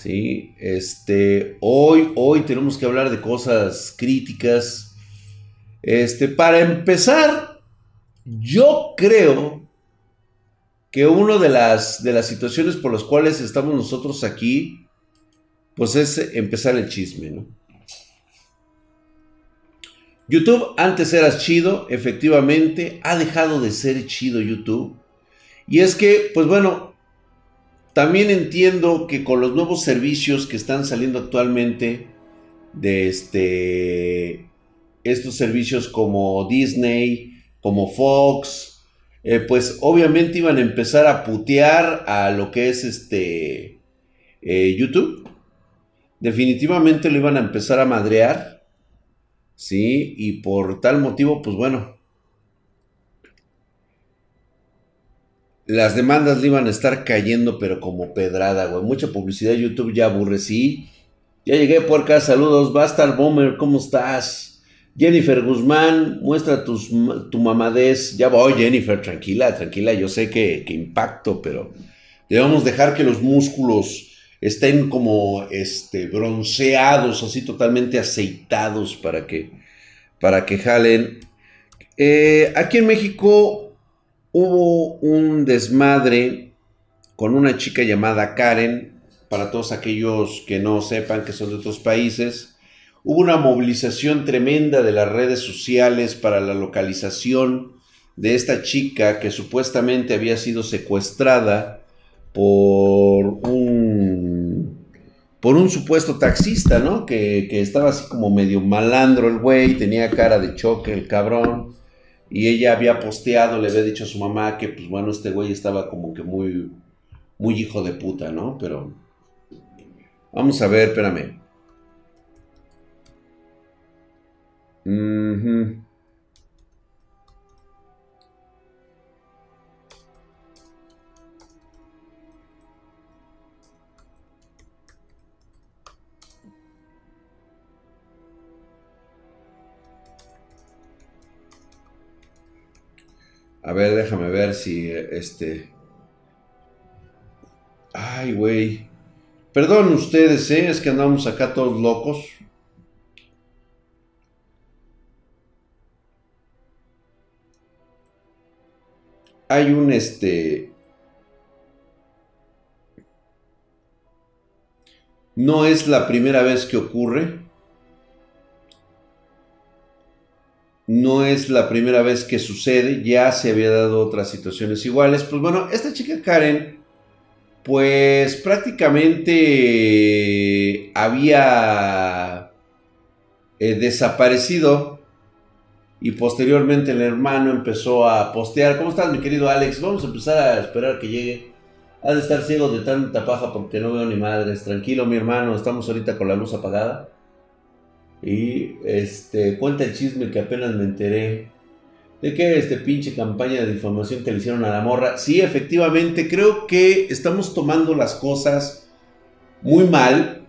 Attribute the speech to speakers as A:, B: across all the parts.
A: Sí, este, hoy, hoy tenemos que hablar de cosas críticas. Este, para empezar, yo creo que una de las, de las situaciones por las cuales estamos nosotros aquí, pues es empezar el chisme, ¿no? YouTube antes era chido, efectivamente, ha dejado de ser chido YouTube. Y es que, pues bueno, también entiendo que con los nuevos servicios que están saliendo actualmente, de este, estos servicios como Disney, como Fox, eh, pues obviamente iban a empezar a putear a lo que es este eh, YouTube. Definitivamente lo iban a empezar a madrear. ¿sí? Y por tal motivo, pues bueno, las demandas le iban a estar cayendo, pero como pedrada, güey. Mucha publicidad YouTube ya aburrecí. Ya llegué por acá, saludos. Basta Bomber, ¿cómo estás? Jennifer Guzmán, muestra tus, tu mamadez. Ya voy, Jennifer, tranquila, tranquila. Yo sé que, que impacto, pero debemos dejar que los músculos estén como este, bronceados, así totalmente aceitados para que, para que jalen. Eh, aquí en México hubo un desmadre con una chica llamada Karen, para todos aquellos que no sepan que son de otros países. Hubo una movilización tremenda de las redes sociales para la localización de esta chica que supuestamente había sido secuestrada por un por un supuesto taxista, ¿no? Que, que, estaba así como medio malandro el güey, tenía cara de choque el cabrón, y ella había posteado, le había dicho a su mamá que, pues bueno, este güey estaba como que muy, muy hijo de puta, ¿no? Pero, vamos a ver, espérame. Uh A ver, déjame ver si este. Ay, güey. Perdón ustedes, ¿eh? Es que andamos acá todos locos. Hay un este. No es la primera vez que ocurre. No es la primera vez que sucede, ya se había dado otras situaciones iguales. Pues bueno, esta chica Karen, pues prácticamente había eh, desaparecido y posteriormente el hermano empezó a postear. ¿Cómo estás, mi querido Alex? Vamos a empezar a esperar que llegue. Has de estar ciego de tanta paja porque no veo ni madres. Tranquilo, mi hermano, estamos ahorita con la luz apagada. Y este, cuenta el chisme que apenas me enteré de que este pinche campaña de difamación que le hicieron a la morra. Sí, efectivamente, creo que estamos tomando las cosas muy mal.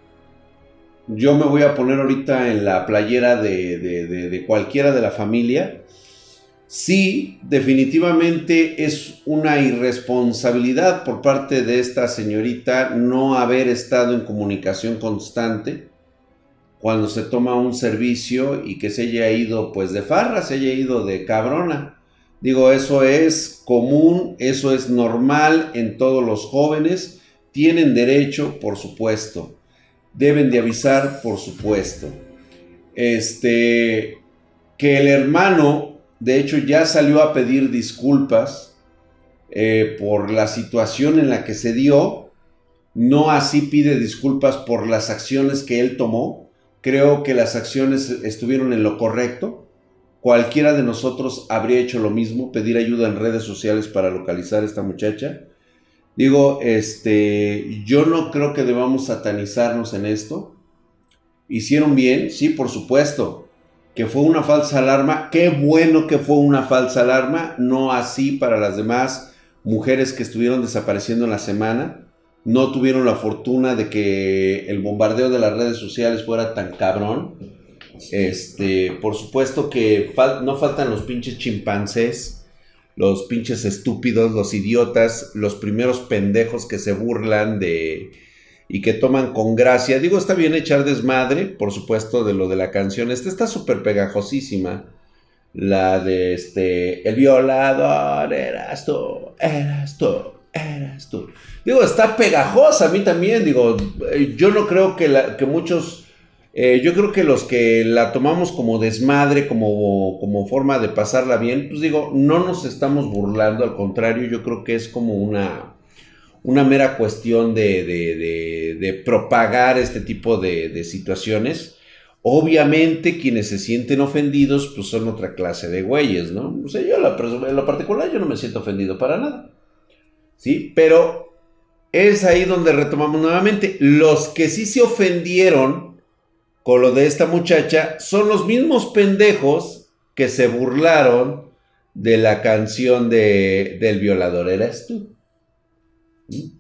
A: Yo me voy a poner ahorita en la playera de, de cualquiera de la familia. Sí, definitivamente es una irresponsabilidad por parte de esta señorita no haber estado en comunicación constante cuando se toma un servicio y que se haya ido pues de farra, se haya ido de cabrona. Digo, eso es común, eso es normal en todos los jóvenes, tienen derecho, por supuesto. Deben de avisar, por supuesto. Este, que el hermano, de hecho, ya salió a pedir disculpas eh, por la situación en la que se dio, no así pide disculpas por las acciones que él tomó, Creo que las acciones estuvieron en lo correcto. Cualquiera de nosotros habría hecho lo mismo, pedir ayuda en redes sociales para localizar a esta muchacha. Digo, este, yo no creo que debamos satanizarnos en esto. Hicieron bien, sí, por supuesto. Que fue una falsa alarma. Qué bueno que fue una falsa alarma. No así para las demás mujeres que estuvieron desapareciendo en la semana no tuvieron la fortuna de que el bombardeo de las redes sociales fuera tan cabrón. Este, por supuesto que no faltan los pinches chimpancés, los pinches estúpidos, los idiotas, los primeros pendejos que se burlan de y que toman con gracia. Digo, está bien echar desmadre, por supuesto, de lo de la canción. Esta está súper pegajosísima. La de este, el violador, eras tú, eras tú, eras tú. Digo, está pegajosa a mí también. Digo, eh, yo no creo que, la, que muchos eh, yo creo que los que la tomamos como desmadre, como, como forma de pasarla bien, pues digo, no nos estamos burlando, al contrario, yo creo que es como una, una mera cuestión de, de, propagar este tipo de, situaciones. Obviamente quienes se sienten ofendidos pues son otra clase de güeyes, ¿no? O sea, yo en lo particular yo no me siento ofendido para nada. ¿Sí? Pero es ahí donde retomamos nuevamente. Los que sí se ofendieron con lo de esta muchacha son los mismos pendejos que se burlaron de la canción de, del violador. ¿Eres tú? ¿Mm?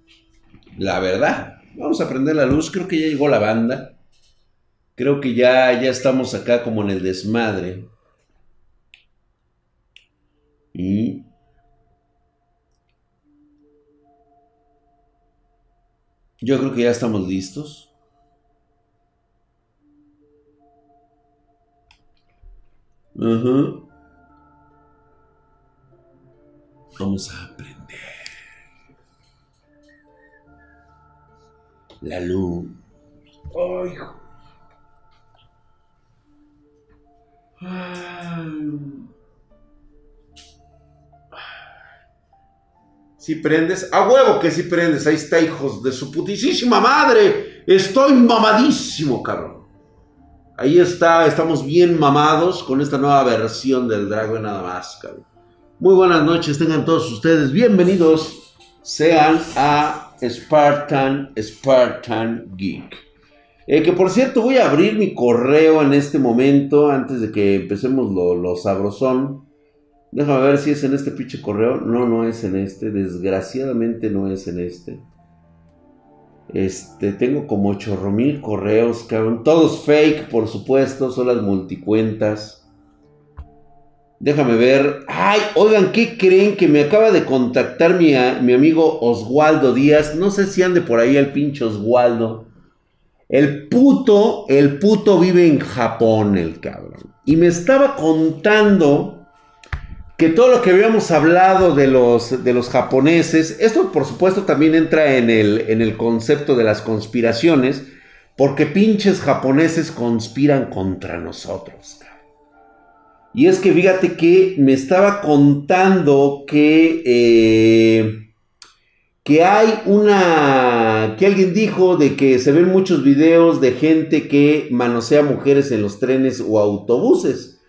A: La verdad. Vamos a prender la luz. Creo que ya llegó la banda. Creo que ya, ya estamos acá como en el desmadre. Y yo creo que ya estamos listos. Vamos a aprender. La luz. Ay. Si prendes, a huevo que si prendes, ahí está, hijos de su putísima madre. Estoy mamadísimo, cabrón. Ahí está, estamos bien mamados con esta nueva versión del Dragon nada más, Muy buenas noches, tengan todos ustedes bienvenidos sean a Spartan, Spartan Geek. Eh, que por cierto, voy a abrir mi correo en este momento, antes de que empecemos lo, lo sabrosón. Déjame ver si es en este pinche correo. No, no es en este. Desgraciadamente no es en este. Este, tengo como chorro mil correos, cabrón. Todos fake, por supuesto, son las multicuentas. Déjame ver. Ay, oigan, ¿qué creen? Que me acaba de contactar mi, mi amigo Oswaldo Díaz. No sé si ande por ahí el pinche Oswaldo. El puto, el puto vive en Japón, el cabrón. Y me estaba contando que todo lo que habíamos hablado de los, de los japoneses, esto por supuesto también entra en el, en el concepto de las conspiraciones, porque pinches japoneses conspiran contra nosotros. Y es que fíjate que me estaba contando que, eh, que hay una, que alguien dijo de que se ven muchos videos de gente que manosea mujeres en los trenes o autobuses.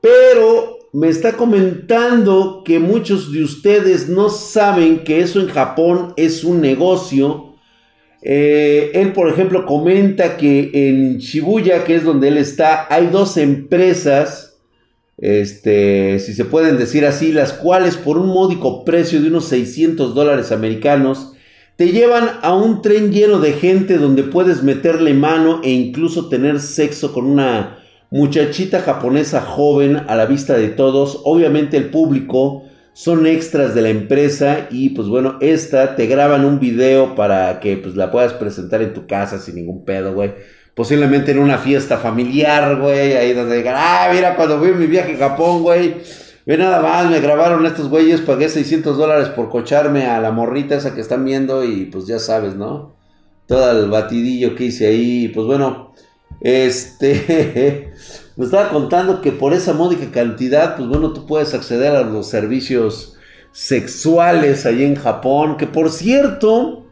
A: Pero me está comentando que muchos de ustedes no saben que eso en Japón es un negocio. Eh, él, por ejemplo, comenta que en Shibuya, que es donde él está, hay dos empresas, este, si se pueden decir así, las cuales por un módico precio de unos 600 dólares americanos, te llevan a un tren lleno de gente donde puedes meterle mano e incluso tener sexo con una muchachita japonesa joven a la vista de todos, obviamente el público son extras de la empresa y pues bueno, esta te graban un video para que pues la puedas presentar en tu casa sin ningún pedo, güey. Posiblemente en una fiesta familiar, güey, ahí donde digan, ah, mira, cuando fui mi viaje a Japón, güey, ve nada más, me grabaron estos güeyes, pagué 600 dólares por cocharme a la morrita esa que están viendo y pues ya sabes, ¿no? Todo el batidillo que hice ahí, pues bueno, este, me estaba contando que por esa módica cantidad, pues bueno, tú puedes acceder a los servicios sexuales ahí en Japón, que por cierto,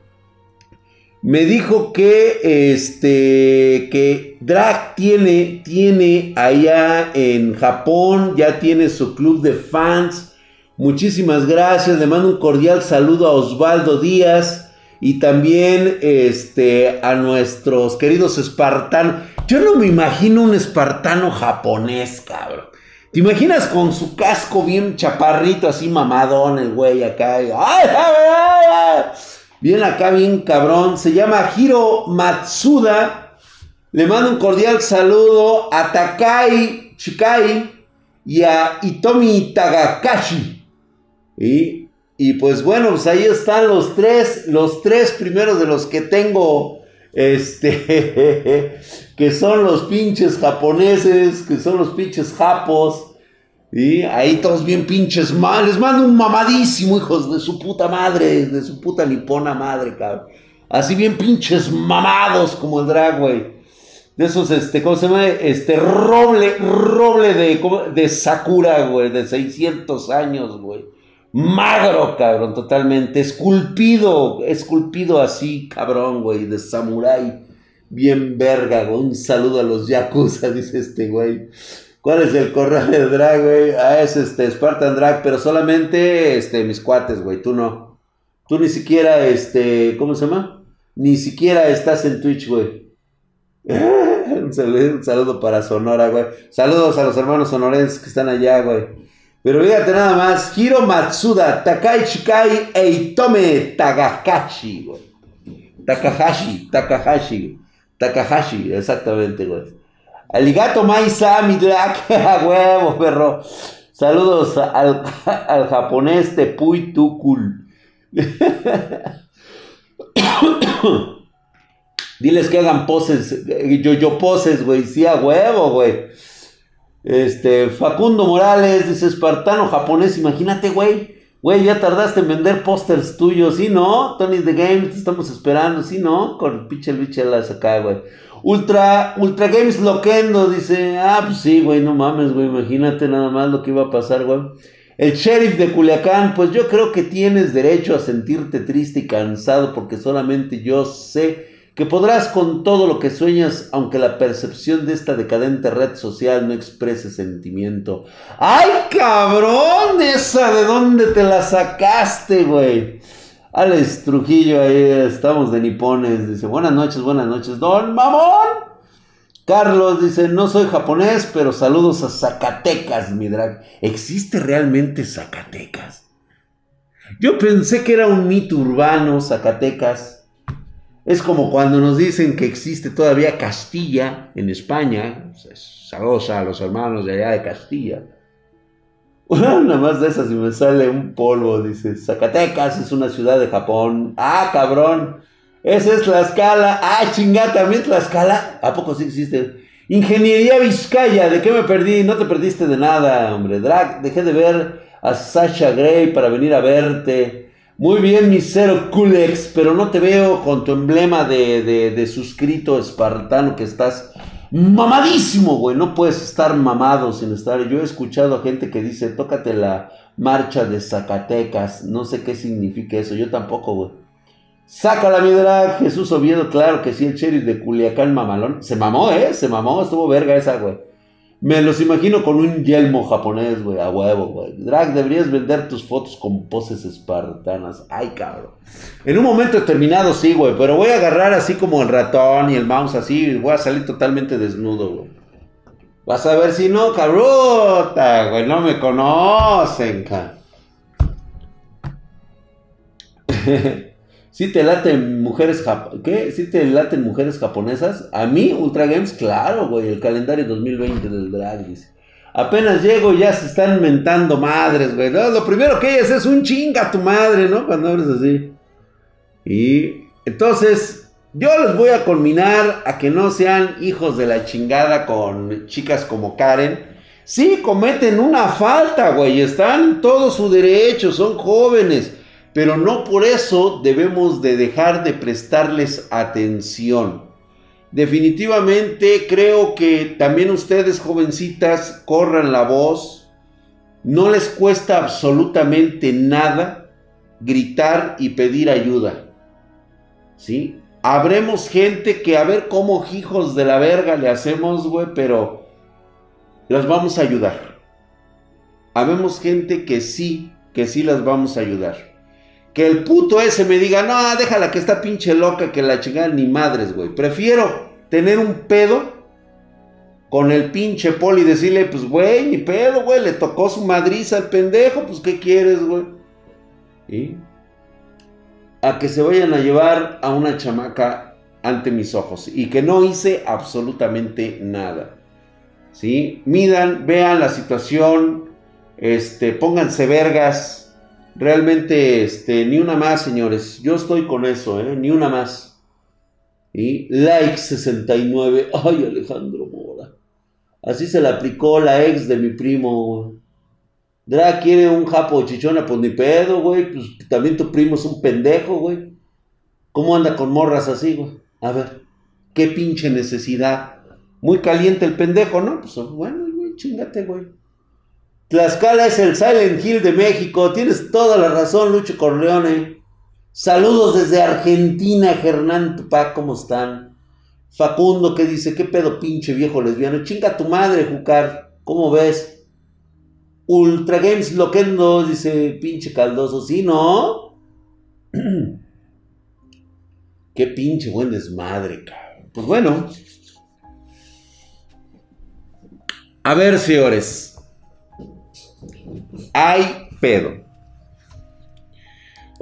A: me dijo que este, que Drag tiene, tiene allá en Japón, ya tiene su club de fans. Muchísimas gracias, le mando un cordial saludo a Osvaldo Díaz y también este, a nuestros queridos espartanos. Yo no me imagino un espartano japonés, cabrón. ¿Te imaginas con su casco bien chaparrito, así mamadón, el güey acá? Bien acá, bien cabrón. Se llama Hiro Matsuda. Le mando un cordial saludo a Takai Chikai y a Itomi Tagakashi. Y Y pues bueno, pues ahí están los tres, los tres primeros de los que tengo, este, que son los pinches japoneses, que son los pinches japos. Y ahí todos bien pinches mal. Les mando un mamadísimo, hijos de su puta madre, de su puta nipona madre, cabrón. Así bien pinches mamados como el drag, güey. De esos, este, ¿cómo se llama? Este, roble, roble de, de Sakura, güey, de 600 años, güey. Magro, cabrón, totalmente. Esculpido, esculpido así, cabrón, güey, de samurái. Bien verga, güey. Un saludo a los Yakuza, dice este güey. ¿Cuál es el correo de drag, güey? Ah, es este, Spartan Drag, pero solamente, este, mis cuates, güey, tú no. Tú ni siquiera, este, ¿cómo se llama? Ni siquiera estás en Twitch, güey. un, saludo, para Sonora, güey. Saludos a los hermanos sonorenses que están allá, güey. Pero fíjate nada más, Hiro Matsuda, Takai Shikai Eitome Tagakashi, güey. Takahashi, Takahashi, Takahashi, exactamente, güey. Aligato Maisa, mi a huevo, perro. Saludos al, al japonés Tepui Tukul. Diles que hagan poses, yo, yo poses, güey, sí, a huevo, güey. Este, Facundo Morales dice espartano japonés, imagínate, güey. Güey, ya tardaste en vender pósters tuyos, ¿sí no? Tony the Game, te estamos esperando, ¿sí no? Con el pinche las acá, güey. Ultra, Ultra Games Loquendo dice, ah, pues sí, güey, no mames, güey, imagínate nada más lo que iba a pasar, güey. El sheriff de Culiacán, pues yo creo que tienes derecho a sentirte triste y cansado porque solamente yo sé que podrás con todo lo que sueñas, aunque la percepción de esta decadente red social no exprese sentimiento. ¡Ay, cabrón! Esa, ¿de dónde te la sacaste, güey? Alex Trujillo, ahí estamos de nipones. Dice, buenas noches, buenas noches, don Mamón. Carlos dice, no soy japonés, pero saludos a Zacatecas, mi drag. ¿Existe realmente Zacatecas? Yo pensé que era un mito urbano, Zacatecas. Es como cuando nos dicen que existe todavía Castilla en España. Saludos a los hermanos de allá de Castilla. Nada más de esas y me sale un polvo. Dice, Zacatecas es una ciudad de Japón. Ah, cabrón. Esa es Tlaxcala. Ah, chingada, también Tlaxcala. ¿A poco sí existe? Ingeniería Vizcaya. ¿De qué me perdí? No te perdiste de nada, hombre. Drag, dejé de ver a Sasha Gray para venir a verte. Muy bien, mi cero Kulex, pero no te veo con tu emblema de, de, suscrito espartano que estás mamadísimo, güey. No puedes estar mamado sin estar. Yo he escuchado a gente que dice, tócate la marcha de Zacatecas. No sé qué significa eso, yo tampoco, güey. Sácala, mi drag, Jesús Oviedo, claro que sí, el sheriff de Culiacán mamalón. Se mamó, ¿eh? Se mamó, estuvo verga esa, güey. Me los imagino con un yelmo japonés, güey, a huevo, güey. Drag, deberías vender tus fotos con poses espartanas. Ay, cabrón. En un momento determinado sí, güey, pero voy a agarrar así como el ratón y el mouse así voy a salir totalmente desnudo, güey. Vas a ver si no, cabrota, güey, no me conocen, cabrón. Si te laten mujeres ¿Qué? ¿Sí te laten mujeres japonesas? A mí, Ultra Games, claro, güey. El calendario 2020 del drag, dice. Apenas llego, ya se están mentando madres, güey. lo primero que ellas es un chinga tu madre, ¿no? Cuando abres así. Y entonces, yo les voy a culminar a que no sean hijos de la chingada con chicas como Karen. Sí, cometen una falta, güey. Están en todo su derecho, son jóvenes pero no por eso debemos de dejar de prestarles atención. Definitivamente creo que también ustedes jovencitas corran la voz. No les cuesta absolutamente nada gritar y pedir ayuda. ¿Sí? Habremos gente que a ver cómo hijos de la verga le hacemos, güey, pero las vamos a ayudar. Habemos gente que sí, que sí las vamos a ayudar. Que el puto ese me diga, no, déjala que está pinche loca, que la chingada ni madres, güey. Prefiero tener un pedo con el pinche poli y decirle, pues, güey, ni pedo, güey, le tocó su madriza al pendejo, pues, ¿qué quieres, güey? ¿Y? A que se vayan a llevar a una chamaca ante mis ojos y que no hice absolutamente nada. ¿Sí? Midan, vean la situación, este, pónganse vergas Realmente, este, ni una más, señores. Yo estoy con eso, ¿eh? Ni una más. Y like 69. Ay, Alejandro Mora. Así se le aplicó la ex de mi primo. Dra quiere un japo chichona, pues ni pedo, güey. Pues también tu primo es un pendejo, güey. ¿Cómo anda con morras así, güey? A ver, qué pinche necesidad. Muy caliente el pendejo, ¿no? Pues bueno, güey, chingate, güey. Tlaxcala es el Silent Hill de México. Tienes toda la razón, Lucho Corleone. Saludos desde Argentina, Hernán Tupac, ¿cómo están? Facundo que dice, ¿qué pedo pinche viejo lesbiano? Chinga tu madre, Jucar. ¿Cómo ves? Ultra Games Loquendo dice, pinche caldoso. ¿Sí, no? Qué pinche buen desmadre, cabrón. Pues bueno. A ver, señores. Hay pedo.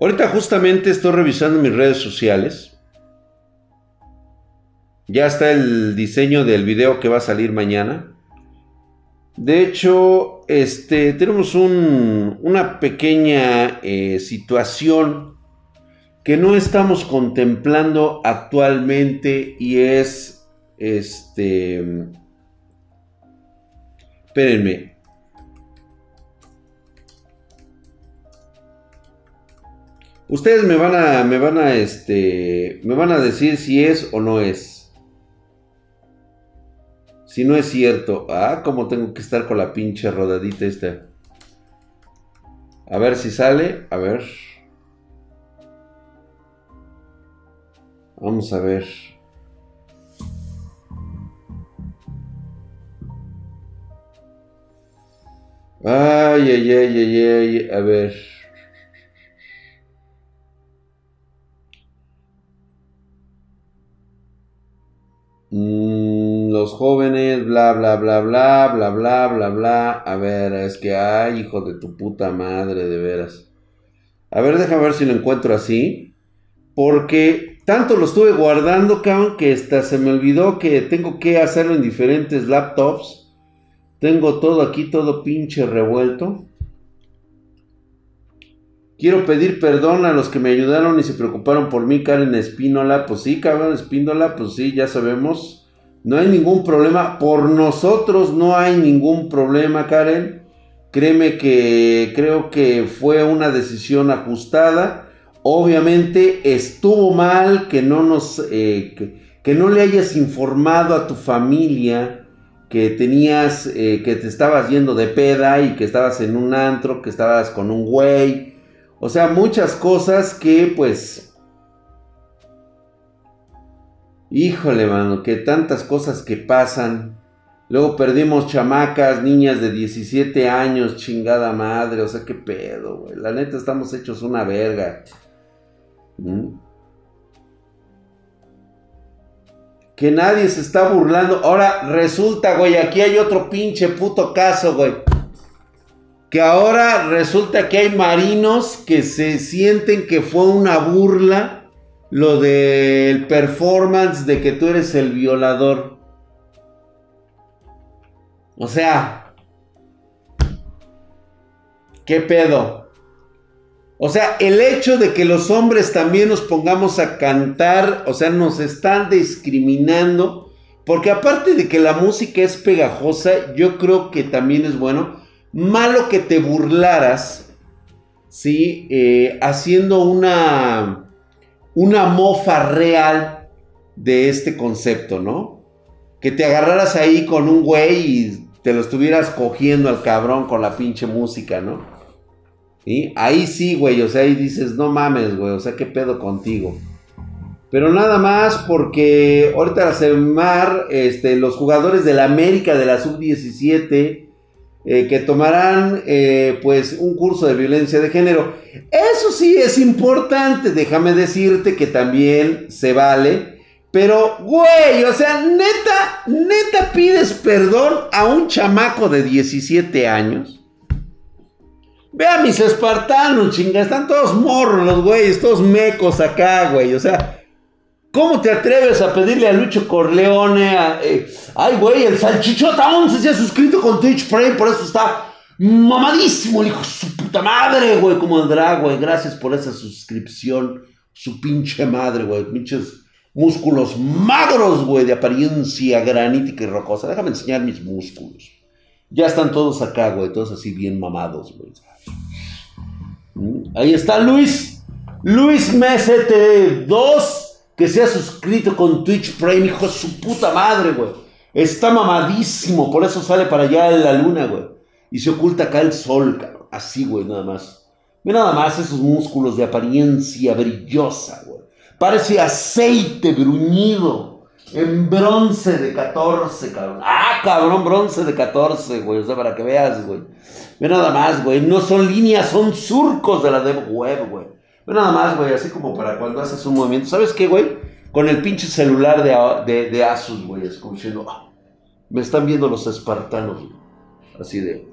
A: Ahorita justamente estoy revisando mis redes sociales. Ya está el diseño del video que va a salir mañana. De hecho, este, tenemos una pequeña eh, situación que no estamos contemplando actualmente y es, este, espérenme, Ustedes me van a, me van a, este, me van a decir si es o no es. Si no es cierto. Ah, como tengo que estar con la pinche rodadita esta. A ver si sale. A ver. Vamos a ver. Ay, ay, ay, ay, ay. A ver. Los jóvenes, bla, bla, bla, bla, bla, bla, bla, bla. A ver, es que, ay, hijo de tu puta madre, de veras. A ver, déjame ver si lo encuentro así. Porque tanto lo estuve guardando, cabrón, que hasta se me olvidó que tengo que hacerlo en diferentes laptops. Tengo todo aquí, todo pinche revuelto. Quiero pedir perdón a los que me ayudaron y se preocuparon por mí, Karen Espínola. Pues sí, cabrón, Espínola, pues sí, ya sabemos. No hay ningún problema. Por nosotros no hay ningún problema, Karen. Créeme que creo que fue una decisión ajustada. Obviamente estuvo mal que no nos, eh, que, no le hayas informado a tu familia que tenías, eh, que te estabas yendo de peda y que estabas en un antro, que estabas con un güey o sea, muchas cosas que pues... Híjole, mano, que tantas cosas que pasan. Luego perdimos chamacas, niñas de 17 años, chingada madre. O sea, qué pedo, güey. La neta estamos hechos una verga. ¿Mm? Que nadie se está burlando. Ahora resulta, güey, aquí hay otro pinche puto caso, güey que ahora resulta que hay marinos que se sienten que fue una burla lo del performance de que tú eres el violador. O sea, ¿qué pedo? O sea, el hecho de que los hombres también nos pongamos a cantar, o sea, nos están discriminando, porque aparte de que la música es pegajosa, yo creo que también es bueno malo que te burlaras, ¿sí? Eh, haciendo una, una mofa real de este concepto, ¿no? Que te agarraras ahí con un güey y te lo estuvieras cogiendo al cabrón con la pinche música, ¿no? ¿Sí? Ahí sí, güey, o sea, ahí dices, no mames, güey, o sea, ¿qué pedo contigo? Pero nada más porque ahorita la Semar, este, los jugadores de la América de la Sub-17 eh, que tomarán eh, pues un curso de violencia de género. Eso sí es importante, déjame decirte que también se vale. Pero, güey, o sea, neta, neta pides perdón a un chamaco de 17 años. Ve a mis espartanos, chinga, están todos morros los güeyes, todos mecos acá, güey. O sea, ¿Cómo te atreves a pedirle a Lucho Corleone? Eh, ay, güey, el salchichota 11 se ha suscrito con Twitch Frame, por eso está Mamadísimo el hijo de su puta madre, güey. Como drag, güey. Gracias por esa suscripción. Su pinche madre, güey. Pinches músculos magros, güey. De apariencia granítica y rocosa. Déjame enseñar mis músculos. Ya están todos acá, güey. Todos así bien mamados, güey. Mm, ahí está Luis. Luis MST2. Que se ha suscrito con Twitch Prime, hijo de su puta madre, güey. Está mamadísimo. Por eso sale para allá la luna, güey. Y se oculta acá el sol, cabrón. Así, güey, nada más. Mira nada más esos músculos de apariencia brillosa, güey. Parece aceite bruñido. En bronce de 14, cabrón. Ah, cabrón, bronce de 14, güey. O sea, para que veas, güey. Mira nada más, güey. No son líneas, son surcos de la dev web, güey. Mira nada más, güey. Así como para cuando haces un movimiento. ¿Sabes qué, güey? Con el pinche celular de, de, Asus, güey. Es ah, me están viendo los espartanos, güey. Así de,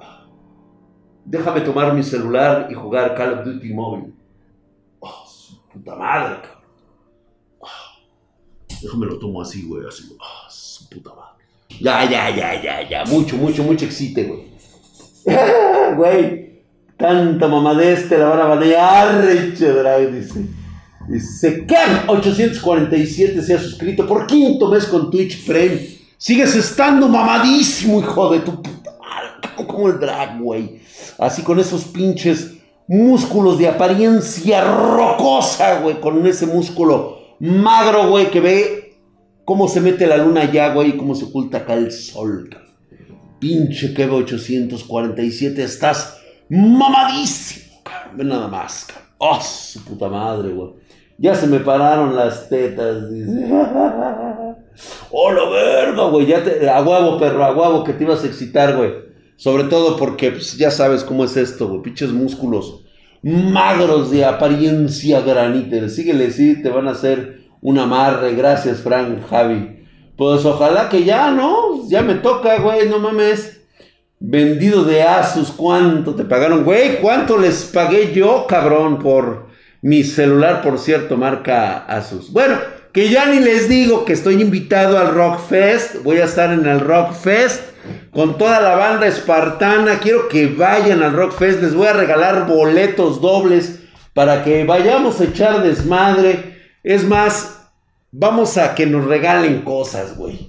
A: déjame tomar mi celular y jugar Call of Duty móvil. Oh, su puta madre, cabrón. Oh, déjame lo tomo así, güey, así. Su puta madre. Ya, ya, ya, ya, ya. Mucho, mucho, mucho excite, güey. güey, tanta mamadeste la van a banear, Drag, dice. Dice, Kev 847 se ha suscrito por quinto mes con Twitch Prime. Sigues estando mamadísimo, hijo de tu puta madre. Como el drag, güey. Así con esos pinches músculos de apariencia rocosa, güey. Con ese músculo magro, güey, que ve cómo se mete la luna allá, güey, y cómo se oculta acá el sol. Pinche Kevo 847, estás mamadísimo, cabrón. Nada más, cabrón. Oh, su puta madre, güey. Ya se me pararon las tetas. ¡Oh, la verga, güey! Ya te, a huevo, perro, a huevo que te ibas a excitar, güey. Sobre todo porque pues, ya sabes cómo es esto, güey. Pinches músculos magros de apariencia granite. Síguele, sí, te van a hacer un amarre. Gracias, Frank, Javi. Pues ojalá que ya, ¿no? Ya me toca, güey, no mames. Vendido de Asus, ¿cuánto te pagaron? Güey, ¿cuánto les pagué yo, cabrón, por mi celular, por cierto, marca Asus? Bueno, que ya ni les digo que estoy invitado al Rock Fest. Voy a estar en el Rock Fest con toda la banda espartana. Quiero que vayan al Rock Fest. Les voy a regalar boletos dobles para que vayamos a echar desmadre. Es más, vamos a que nos regalen cosas, güey.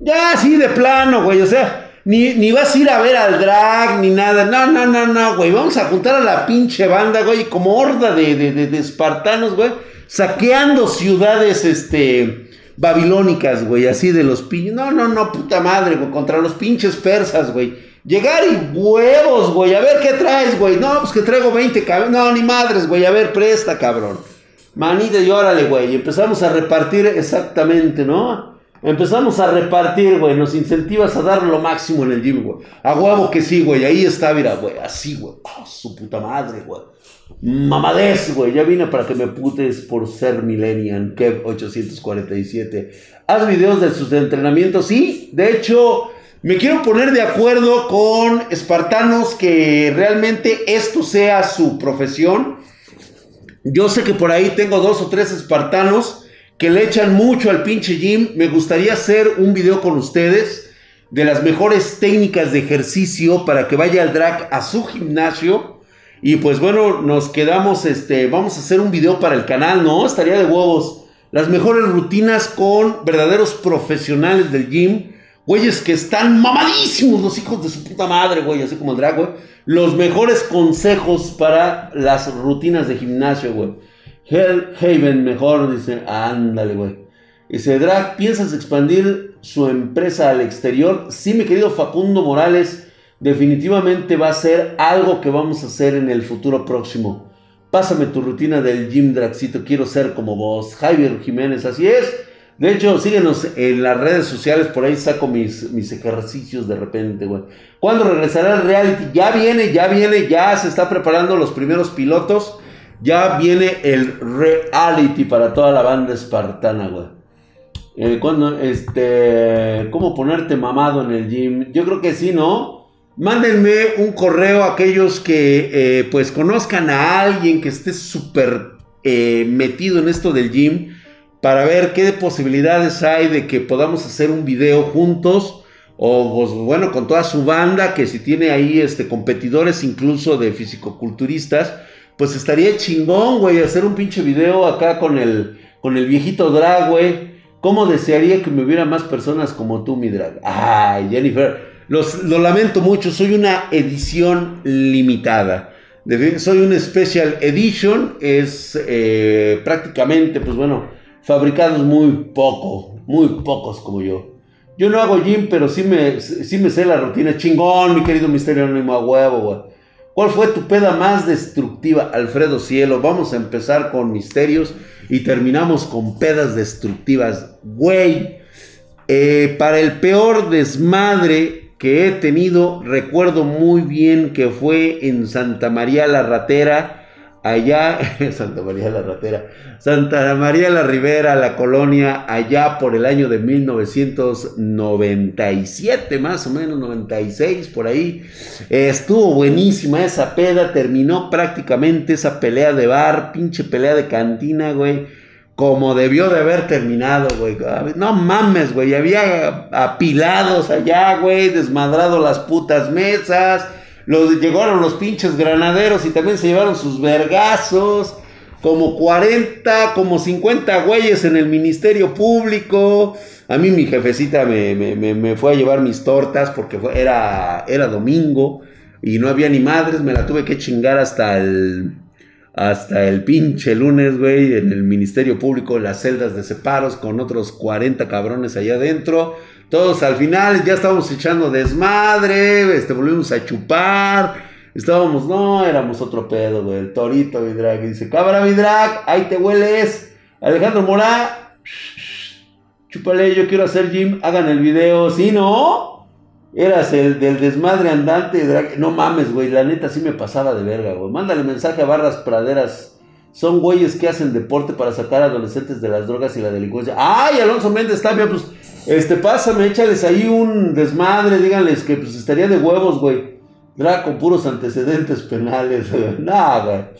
A: Ya, así de plano, güey. O sea, ni, ni, vas a ir a ver al drag, ni nada. No, no, no, no, güey. Vamos a juntar a la pinche banda, güey, como horda de, de, de espartanos, güey saqueando ciudades, este, babilónicas, güey, así de los pinches. No, no, no, puta madre, güey, contra los pinches persas, güey. Llegar y huevos, güey, a ver qué traes, güey. No, pues que traigo 20, cabrón. No, ni madres, güey, a ver, presta, cabrón. Manita y órale, güey. Y empezamos a repartir exactamente, ¿no? Empezamos a repartir, güey. Nos incentivas a dar lo máximo en el gym, güey. A huevo que sí, güey. Ahí está, mira, güey. Así, güey. Oh, su puta madre, güey. Mamadez, güey. Ya vine para que me putes por ser millennial. Kev 847. Haz videos de sus entrenamientos. Sí, de hecho, me quiero poner de acuerdo con espartanos que realmente esto sea su profesión. Yo sé que por ahí tengo dos o tres espartanos que le echan mucho al pinche gym. Me gustaría hacer un video con ustedes de las mejores técnicas de ejercicio para que vaya al drag a su gimnasio y pues bueno, nos quedamos, este, vamos a hacer un video para el canal, ¿no? Estaría de huevos. Las mejores rutinas con verdaderos profesionales del gym. Güeyes que están mamadísimos, los hijos de su puta madre, güey, así como el drag, güey. Los mejores consejos para las rutinas de gimnasio, güey. Hell Haven, mejor, dice, ándale, güey. Dice, Drag, ¿piensas expandir su empresa al exterior? Sí, mi querido Facundo Morales definitivamente va a ser algo que vamos a hacer en el futuro próximo. Pásame tu rutina del gym Draxito, quiero ser como vos. Javier Jiménez, así es. De hecho, síguenos en las redes sociales, por ahí saco mis, mis ejercicios de repente, güey. ¿Cuándo regresará el reality? Ya viene, ya viene, ya se está preparando los primeros pilotos. Ya viene el reality para toda la banda espartana. Eh, cuando, este, ¿cómo ponerte mamado en el gym? Yo creo que sí, ¿no? Mándenme un correo a aquellos que eh, pues conozcan a alguien que esté súper eh, metido en esto del gym para ver qué posibilidades hay de que podamos hacer un video juntos o pues, bueno, con toda su banda, que si tiene ahí este, competidores incluso de fisicoculturistas, pues estaría chingón, güey, hacer un pinche video acá con el, con el viejito drag, güey. ¿Cómo desearía que me hubiera más personas como tú, mi drag? Ay, Jennifer, los, lo lamento mucho, soy una edición limitada. soy una special edition, es eh, prácticamente, pues bueno, fabricados muy poco, muy pocos como yo. Yo no hago gym, pero sí me, sí me sé la rutina. Chingón, mi querido misterio anónimo a huevo, güey. ¿Cuál fue tu peda más destructiva, Alfredo Cielo? Vamos a empezar con misterios y terminamos con pedas destructivas. Güey, eh, para el peor desmadre que he tenido, recuerdo muy bien que fue en Santa María la Ratera allá, Santa María la Ratera, Santa María la Ribera, la colonia, allá por el año de 1997, más o menos, 96, por ahí. estuvo buenísima esa peda, terminó prácticamente esa pelea de bar, pinche pelea de cantina, güey. Como debió de haber terminado, güey. No mames, güey. Había apilados allá, güey. Desmadrado las putas mesas los, llegaron los pinches granaderos y también se llevaron sus vergazos. Como 40, como 50 güeyes en el Ministerio Público. A mí mi jefecita me, fue a llevar mis tortas porque era, era domingo y no había ni madres. Me la tuve que chingar hasta el, hasta el pinche lunes, güey, en el Ministerio Público, las celdas de separos con otros 40 cabrones allá adentro. Todos al final ya estábamos echando desmadre, este, volvimos a chupar. Estábamos, no, éramos otro pedo, güey. El torito Vidrag. dice, cámara Vidrag, ahí te hueles. Alejandro Morá, chúpale, yo quiero hacer gym, hagan el video. ¿Sí, no? Eras el del desmadre andante. No mames, güey, la neta sí me pasaba de verga, güey. Mándale mensaje a Barras Praderas. Son güeyes que hacen deporte para sacar adolescentes de las drogas y la delincuencia. ¡Ay, Alonso Méndez también, pues este, pásame, échales ahí un desmadre, díganles que pues estaría de huevos, güey. Drag con puros antecedentes penales, nada.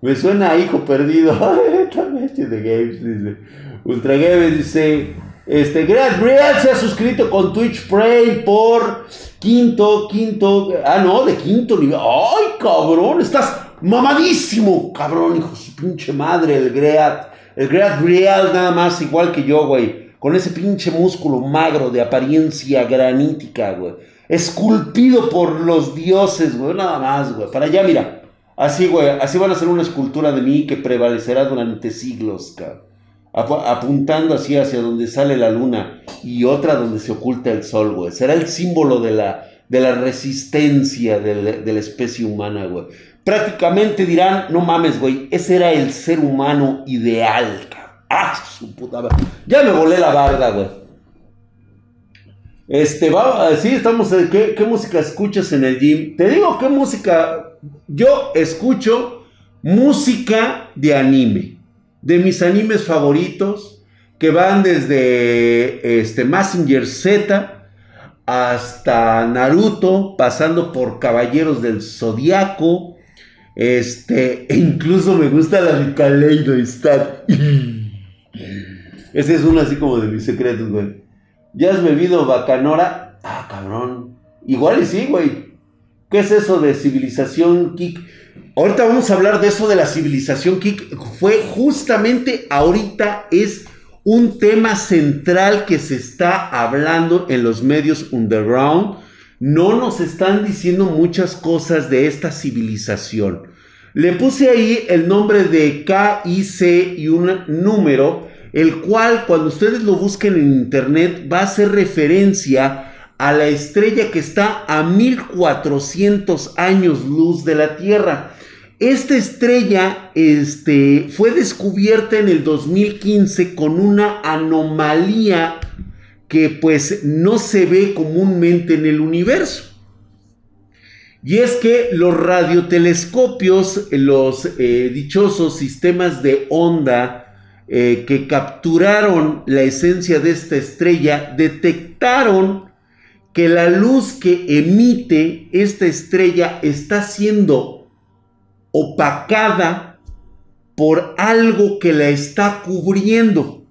A: Me suena a hijo perdido. de Games, dice. Ultra Games dice. Este, Real se ha suscrito con Twitch Prey por quinto, quinto. Ah, no, de quinto nivel. ¡Ay, cabrón! Estás mamadísimo, cabrón, hijo su pinche madre, el Great. El Great Real, nada más igual que yo, güey con ese pinche músculo magro de apariencia granítica, güey. Esculpido por los dioses, güey. Nada más, güey. Para allá, mira. Así, güey. Así van a ser una escultura de mí que prevalecerá durante siglos, cabrón. apuntando así hacia donde sale la luna y otra donde se oculta el sol, güey. Será el símbolo de la, de la resistencia de, la especie humana, güey. Prácticamente dirán, no mames, güey, ese era el ser humano ideal. ¡Ah, su puta Ya me volé la barda, güey. Este, va, sí, estamos. ¿qué, ¿Qué música escuchas en el gym? Te digo qué música. Yo escucho música de anime. De mis animes favoritos. Que van desde este, Messenger Z hasta Naruto. Pasando por Caballeros del Zodiaco. Este, e incluso me gusta la de Kaleido Stat. Ese es uno así como de mis secretos, güey. ¿Ya has bebido bacanora? Ah, cabrón. Igual y sí, güey. ¿Qué es eso de civilización kick? Ahorita vamos a hablar de eso de la civilización kick. Fue justamente ahorita es un tema central que se está hablando en los medios underground. No nos están diciendo muchas cosas de esta civilización. Le puse ahí el nombre de KIC y un número, el cual cuando ustedes lo busquen en internet va a hacer referencia a la estrella que está a 1400 años luz de la Tierra. Esta estrella este, fue descubierta en el 2015 con una anomalía que pues no se ve comúnmente en el universo. Y es que los radiotelescopios, los eh, dichosos sistemas de onda eh, que capturaron la esencia de esta estrella, detectaron que la luz que emite esta estrella está siendo opacada por algo que la está cubriendo.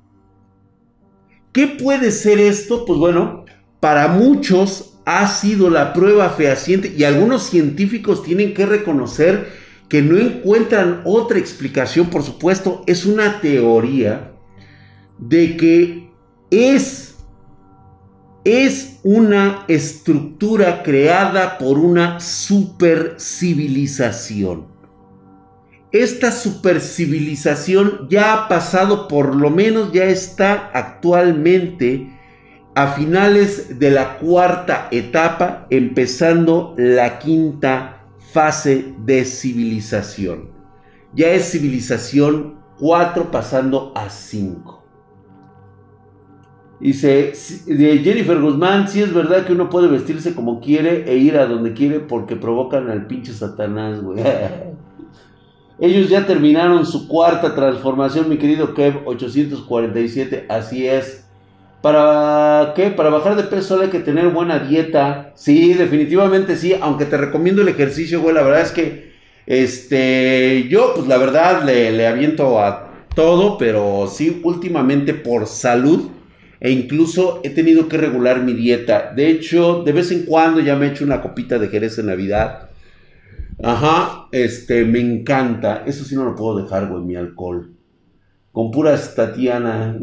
A: ¿Qué puede ser esto? Pues bueno, para muchos ha sido la prueba fehaciente y algunos científicos tienen que reconocer que no encuentran otra explicación, por supuesto, es una teoría de que es es una estructura creada por una supercivilización. Esta supercivilización ya ha pasado, por lo menos ya está actualmente a finales de la cuarta etapa, empezando la quinta fase de civilización. Ya es civilización 4 pasando a 5. Dice Jennifer Guzmán, sí es verdad que uno puede vestirse como quiere e ir a donde quiere porque provocan al pinche Satanás, güey. Ellos ya terminaron su cuarta transformación, mi querido Kev 847, así es. ¿Para qué? Para bajar de peso solo hay que tener buena dieta. Sí, definitivamente sí, aunque te recomiendo el ejercicio, güey, la verdad es que este yo pues la verdad le, le aviento a todo, pero sí últimamente por salud e incluso he tenido que regular mi dieta. De hecho, de vez en cuando ya me he hecho una copita de Jerez en Navidad. Ajá, este, me encanta. Eso sí no lo puedo dejar, güey, mi alcohol. Con puras Tatiana.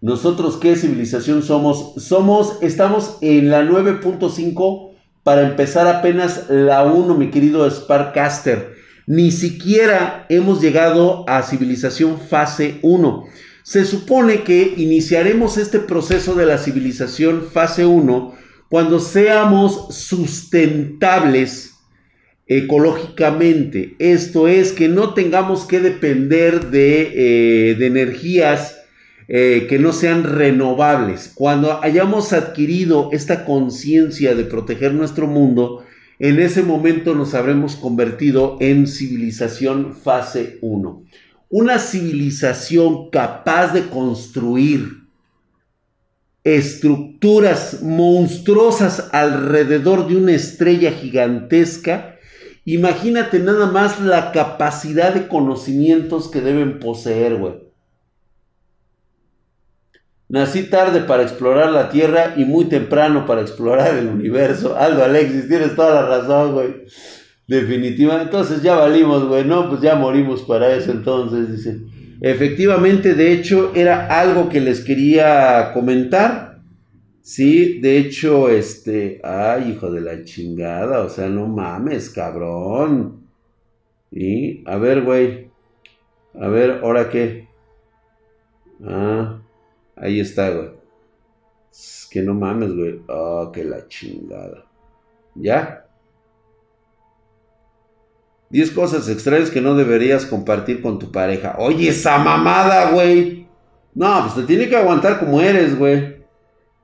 A: Nosotros, ¿qué civilización somos? Somos, estamos en la 9.5 para empezar apenas la 1, mi querido Sparkcaster. Ni siquiera hemos llegado a civilización fase 1. Se supone que iniciaremos este proceso de la civilización fase 1 cuando seamos sustentables ecológicamente. Esto es que no tengamos que depender de, eh, energías eh, que no sean renovables. Cuando hayamos adquirido esta conciencia de proteger nuestro mundo, en ese momento nos habremos convertido en civilización fase 1 una civilización capaz de construir estructuras monstruosas alrededor de una estrella gigantesca, imagínate nada más la capacidad de conocimientos que deben poseer, güey. Nací tarde para explorar la Tierra y muy temprano para explorar el universo. Aldo Alexis, tienes toda la razón, güey. Definitivamente, entonces ya valimos, güey, no, pues ya morimos para eso entonces, dice. Efectivamente, de hecho, era algo que les quería comentar. Sí, de hecho, este, ay, hijo de la chingada, o sea, no mames, cabrón. Y, a ver, güey, a ver, ¿ahora qué? Ah, ahí está, güey. Es que no mames, güey. Oh, que la chingada. ¿Ya? 10 cosas extrañas que no deberías compartir con tu pareja. Oye, esa mamada, güey. No, pues te tiene que aguantar como eres, güey.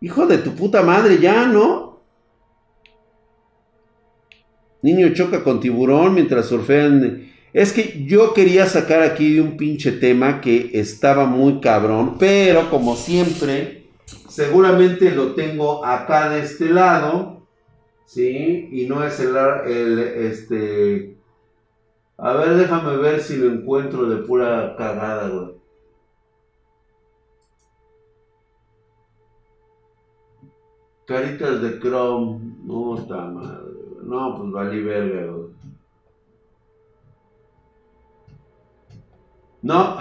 A: Hijo de tu puta madre, ya, ¿no? Niño choca con tiburón mientras surfean. Es que yo quería sacar aquí un pinche tema que estaba muy cabrón, pero como siempre, seguramente lo tengo acá de este lado, ¿sí? Y no es el, el este, a ver, déjame ver si lo encuentro de pura cagada, güey. Caritas de Chrome. No, está madre. No, pues valí verga, güey. No.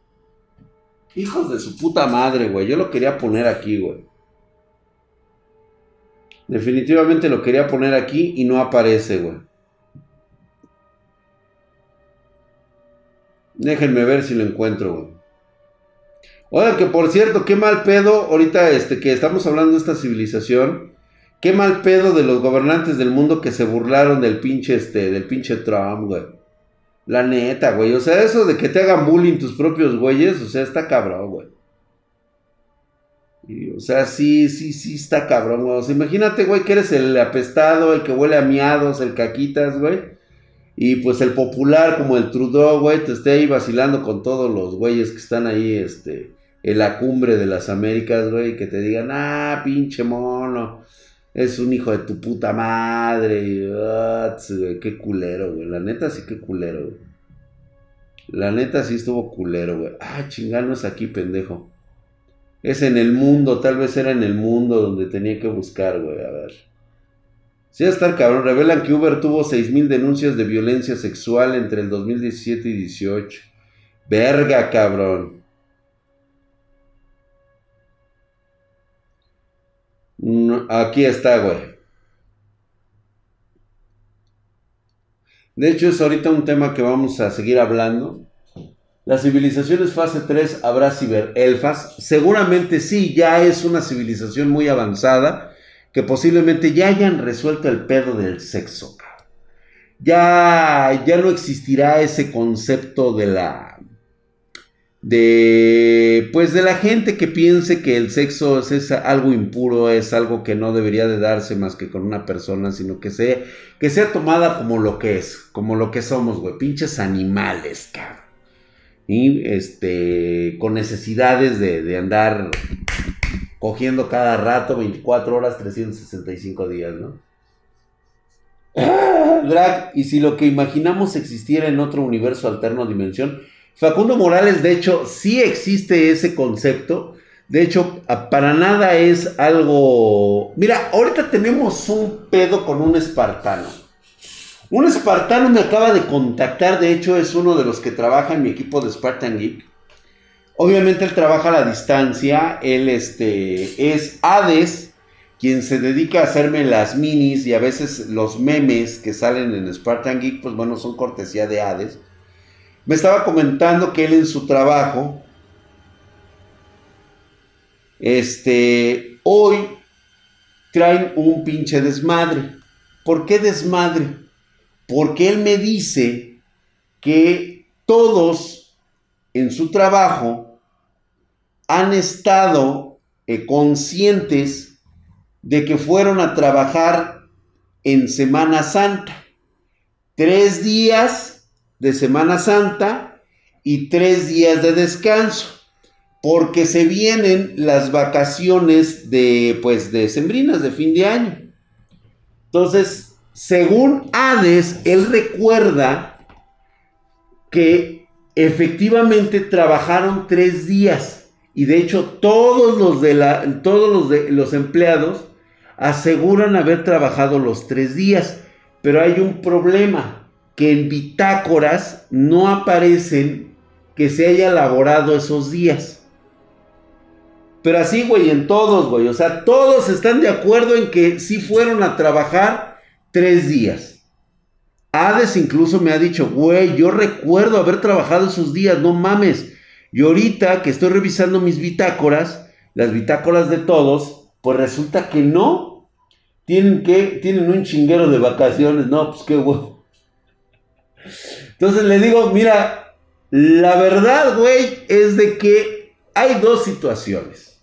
A: Hijos de su puta madre, güey. Yo lo quería poner aquí, güey. Definitivamente lo quería poner aquí y no aparece, güey. Déjenme ver si lo encuentro, güey. Oiga, que por cierto, qué mal pedo, ahorita este, que estamos hablando de esta civilización, qué mal pedo de los gobernantes del mundo que se burlaron del pinche, este, del pinche Trump, güey. La neta, güey. O sea, eso de que te hagan bullying tus propios güeyes, o sea, está cabrón, güey. o sea, sí, sí, sí está cabrón, güey. O sea, imagínate, güey, que eres el apestado, el que huele a miados, el caquitas, güey. Y pues el popular como el Trudeau, güey, te esté ahí vacilando con todos los güeyes que están ahí, este, en la cumbre de las Américas, güey, que te digan, ah, pinche mono, es un hijo de tu puta madre, ah, qué culero, güey, la neta sí que culero, güey. La neta sí estuvo culero, güey. Ah, chinganos aquí, pendejo. Es en el mundo, tal vez era en el mundo donde tenía que buscar, güey, a ver. Sí, está el cabrón. Revelan que Uber tuvo 6.000 denuncias de violencia sexual entre el 2017 y 18. Verga, cabrón. Aquí está, güey. De hecho, es ahorita un tema que vamos a seguir hablando. Las civilizaciones fase 3 habrá ciberelfas. Seguramente sí, ya es una civilización muy avanzada que posiblemente ya hayan resuelto el pedo del sexo. Ya, ya no existirá ese concepto de la de pues de la gente que piense que el sexo es, algo impuro, es algo que no debería de darse más que con una persona, sino que sea, que sea tomada como lo que es, como lo que somos, güey, pinches animales, cabrón. Y este, con necesidades de, de andar cogiendo cada rato 24 horas, 365 días, ¿no? Drag, y si lo que imaginamos existiera en otro universo alterno dimensión, Facundo Morales, de hecho, sí existe ese concepto. De hecho, para nada es algo... Mira, ahorita tenemos un pedo con un espartano. Un espartano me acaba de contactar, de hecho es uno de los que trabaja en mi equipo de Spartan Geek. Obviamente él trabaja a la distancia, él este, es Hades, quien se dedica a hacerme las minis y a veces los memes que salen en Spartan Geek, pues bueno, son cortesía de Hades. Me estaba comentando que él en su trabajo, este, hoy traen un pinche desmadre. ¿Por qué desmadre? Porque él me dice que todos en su trabajo han estado eh, conscientes de que fueron a trabajar en Semana Santa. Tres días de Semana Santa y tres días de descanso, porque se vienen las vacaciones de, pues, de sembrinas de fin de año. Entonces, según Hades, él recuerda que efectivamente trabajaron tres días y de hecho todos los de la, todos los de los empleados aseguran haber trabajado los tres días, pero hay un problema que en bitácoras no aparecen que se haya elaborado esos días. Pero así, güey, en todos, güey. O sea, todos están de acuerdo en que sí fueron a trabajar tres días. Hades incluso me ha dicho, güey, yo recuerdo haber trabajado esos días, no mames. Y ahorita que estoy revisando mis bitácoras, las bitácoras de todos, pues resulta que no. Tienen que, tienen un chinguero de vacaciones. No, pues qué güey. Entonces le digo, mira, la verdad, güey, es de que hay dos situaciones.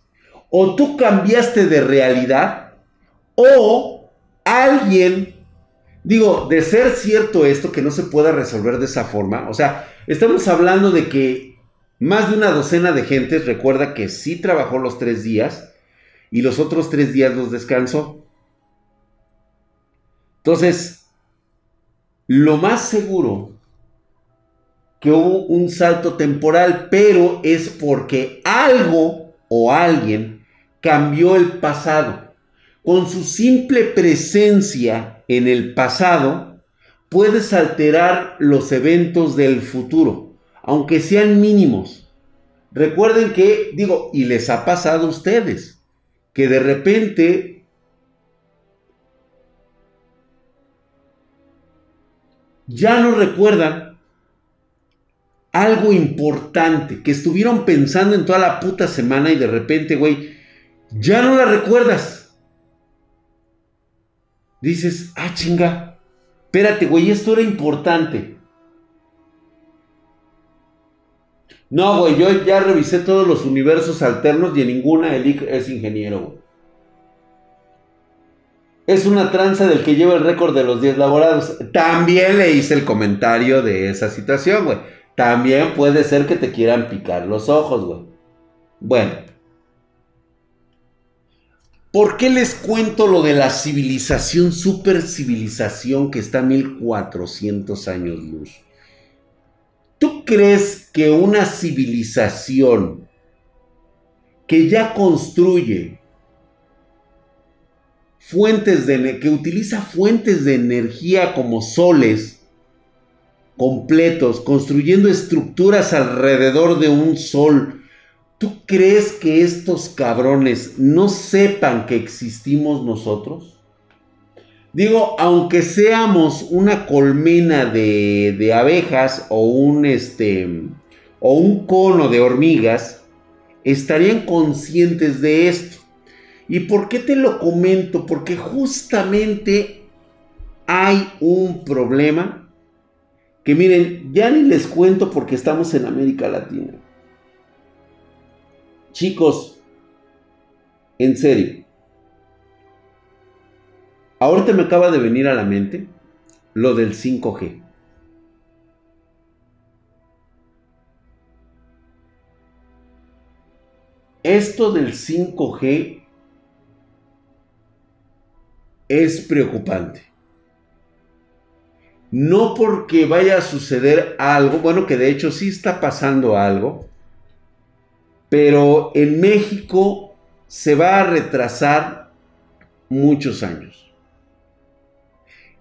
A: O tú cambiaste de realidad o alguien, digo, de ser cierto esto, que no se pueda resolver de esa forma, o sea, estamos hablando de que más de una docena de gentes recuerda que sí trabajó los tres días y los otros tres días los descansó. Entonces, lo más seguro que hubo un salto temporal, pero es porque algo o alguien cambió el pasado. Con su simple presencia en el pasado, puedes alterar los eventos del futuro, aunque sean mínimos. Recuerden que, digo, y les ha pasado a ustedes, que de repente ya no recuerdan algo importante que estuvieron pensando en toda la puta semana y de repente, güey, ya no la recuerdas. Dices, ah, chinga, espérate, güey, esto era importante. No, güey, yo ya revisé todos los universos alternos y en ninguna el es ingeniero, güey. Es una tranza del que lleva el récord de los 10 laborados. También le hice el comentario de esa situación, güey. También puede ser que te quieran picar los ojos, güey. Bueno. ¿Por qué les cuento lo de la civilización, super civilización que está a 1400 años luz? ¿Tú crees que una civilización que ya construye fuentes de que utiliza fuentes de energía como soles completos, construyendo estructuras alrededor de un sol. ¿Tú crees que estos cabrones no sepan que existimos nosotros? Digo, aunque seamos una colmena de, de abejas o un, este, o un cono de hormigas, estarían conscientes de esto. ¿Y por qué te lo comento? Porque justamente hay un problema que miren, ya ni les cuento porque estamos en América Latina. Chicos, en serio, Ahorita me acaba de venir a la mente lo del 5G. Esto del 5G es preocupante. No porque vaya a suceder algo, bueno, que de hecho sí está pasando algo, pero en México se va a retrasar muchos años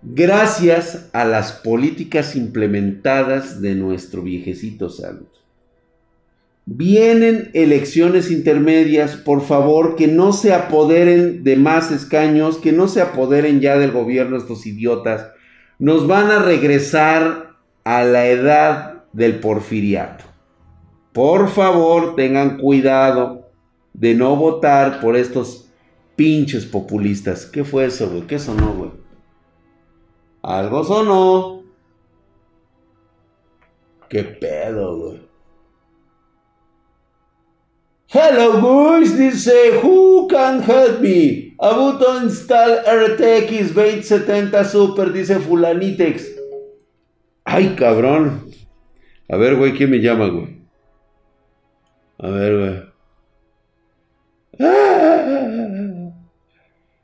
A: gracias a las políticas implementadas de nuestro viejecito santo. Vienen elecciones intermedias, por favor, que no se apoderen de más escaños, que no se apoderen ya del gobierno estos idiotas. Nos van a regresar a la edad del porfiriato. Por favor, tengan cuidado de no votar por estos pinches populistas. ¿Qué fue eso, güey? ¿Qué sonó, güey? Algo sonó. ¿Qué pedo, güey? Hello boys, dice Who can help me? Abuto install RTX 2070 Super, dice Fulanitex. Ay, cabrón. A ver, güey, ¿quién me llama, güey? A ver, güey.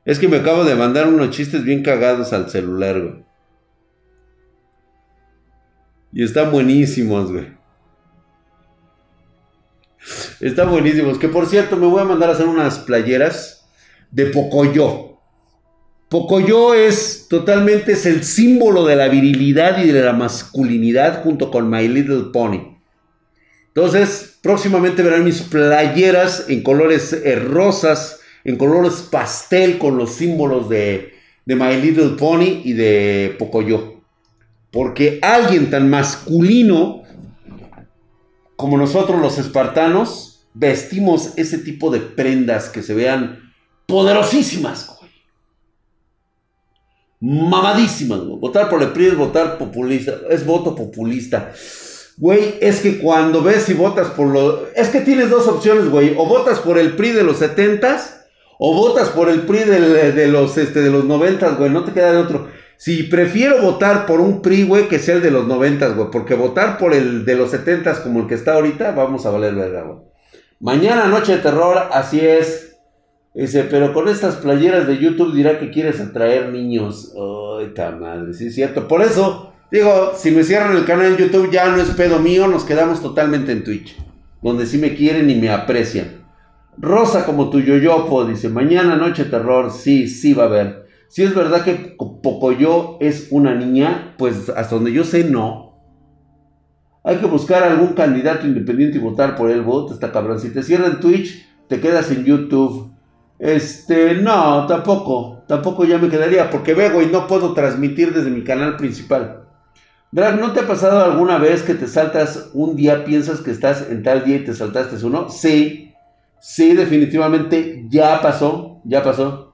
A: Es que me acabo de mandar unos chistes bien cagados al celular, güey. Y están buenísimos, güey. Están buenísimos. Que por cierto, me voy a mandar a hacer unas playeras de Pocoyo. Pocoyo es totalmente es el símbolo de la virilidad y de la masculinidad junto con My Little Pony. Entonces, próximamente verán mis playeras en colores eh, rosas, en colores pastel con los símbolos de, de My Little Pony y de Pocoyo. Porque alguien tan masculino como nosotros los espartanos vestimos ese tipo de prendas que se vean poderosísimas, güey. Mamadísimas, güey. Votar por el PRI es votar populista, es voto populista. Güey, es que cuando ves y votas por lo... Es que tienes dos opciones, güey. O votas por el PRI de los 70s o votas por el PRI de, de los, este, de los 90 güey. No te queda de otro. Si prefiero votar por un PRI, güey, que sea el de los 90, güey. Porque votar por el de los 70 como el que está ahorita, vamos a valer verga, güey. Mañana noche de terror, así es. Dice, pero con estas playeras de YouTube dirá que quieres atraer niños. Ay, ta madre, sí es cierto. Por eso, digo, si me cierran el canal en YouTube ya no es pedo mío, nos quedamos totalmente en Twitch. Donde sí me quieren y me aprecian. Rosa como tu yoyopo, dice, mañana noche de terror, sí, sí va a haber. Si es verdad que Pocoyo es una niña, pues hasta donde yo sé, no. Hay que buscar algún candidato independiente y votar por él. Voto está cabrón. Si te cierran Twitch, te quedas en YouTube. Este, no, tampoco. Tampoco ya me quedaría. Porque veo y no puedo transmitir desde mi canal principal. Drag, ¿no te ha pasado alguna vez que te saltas un día, piensas que estás en tal día y te saltaste uno? Sí. Sí, definitivamente ya pasó. Ya pasó.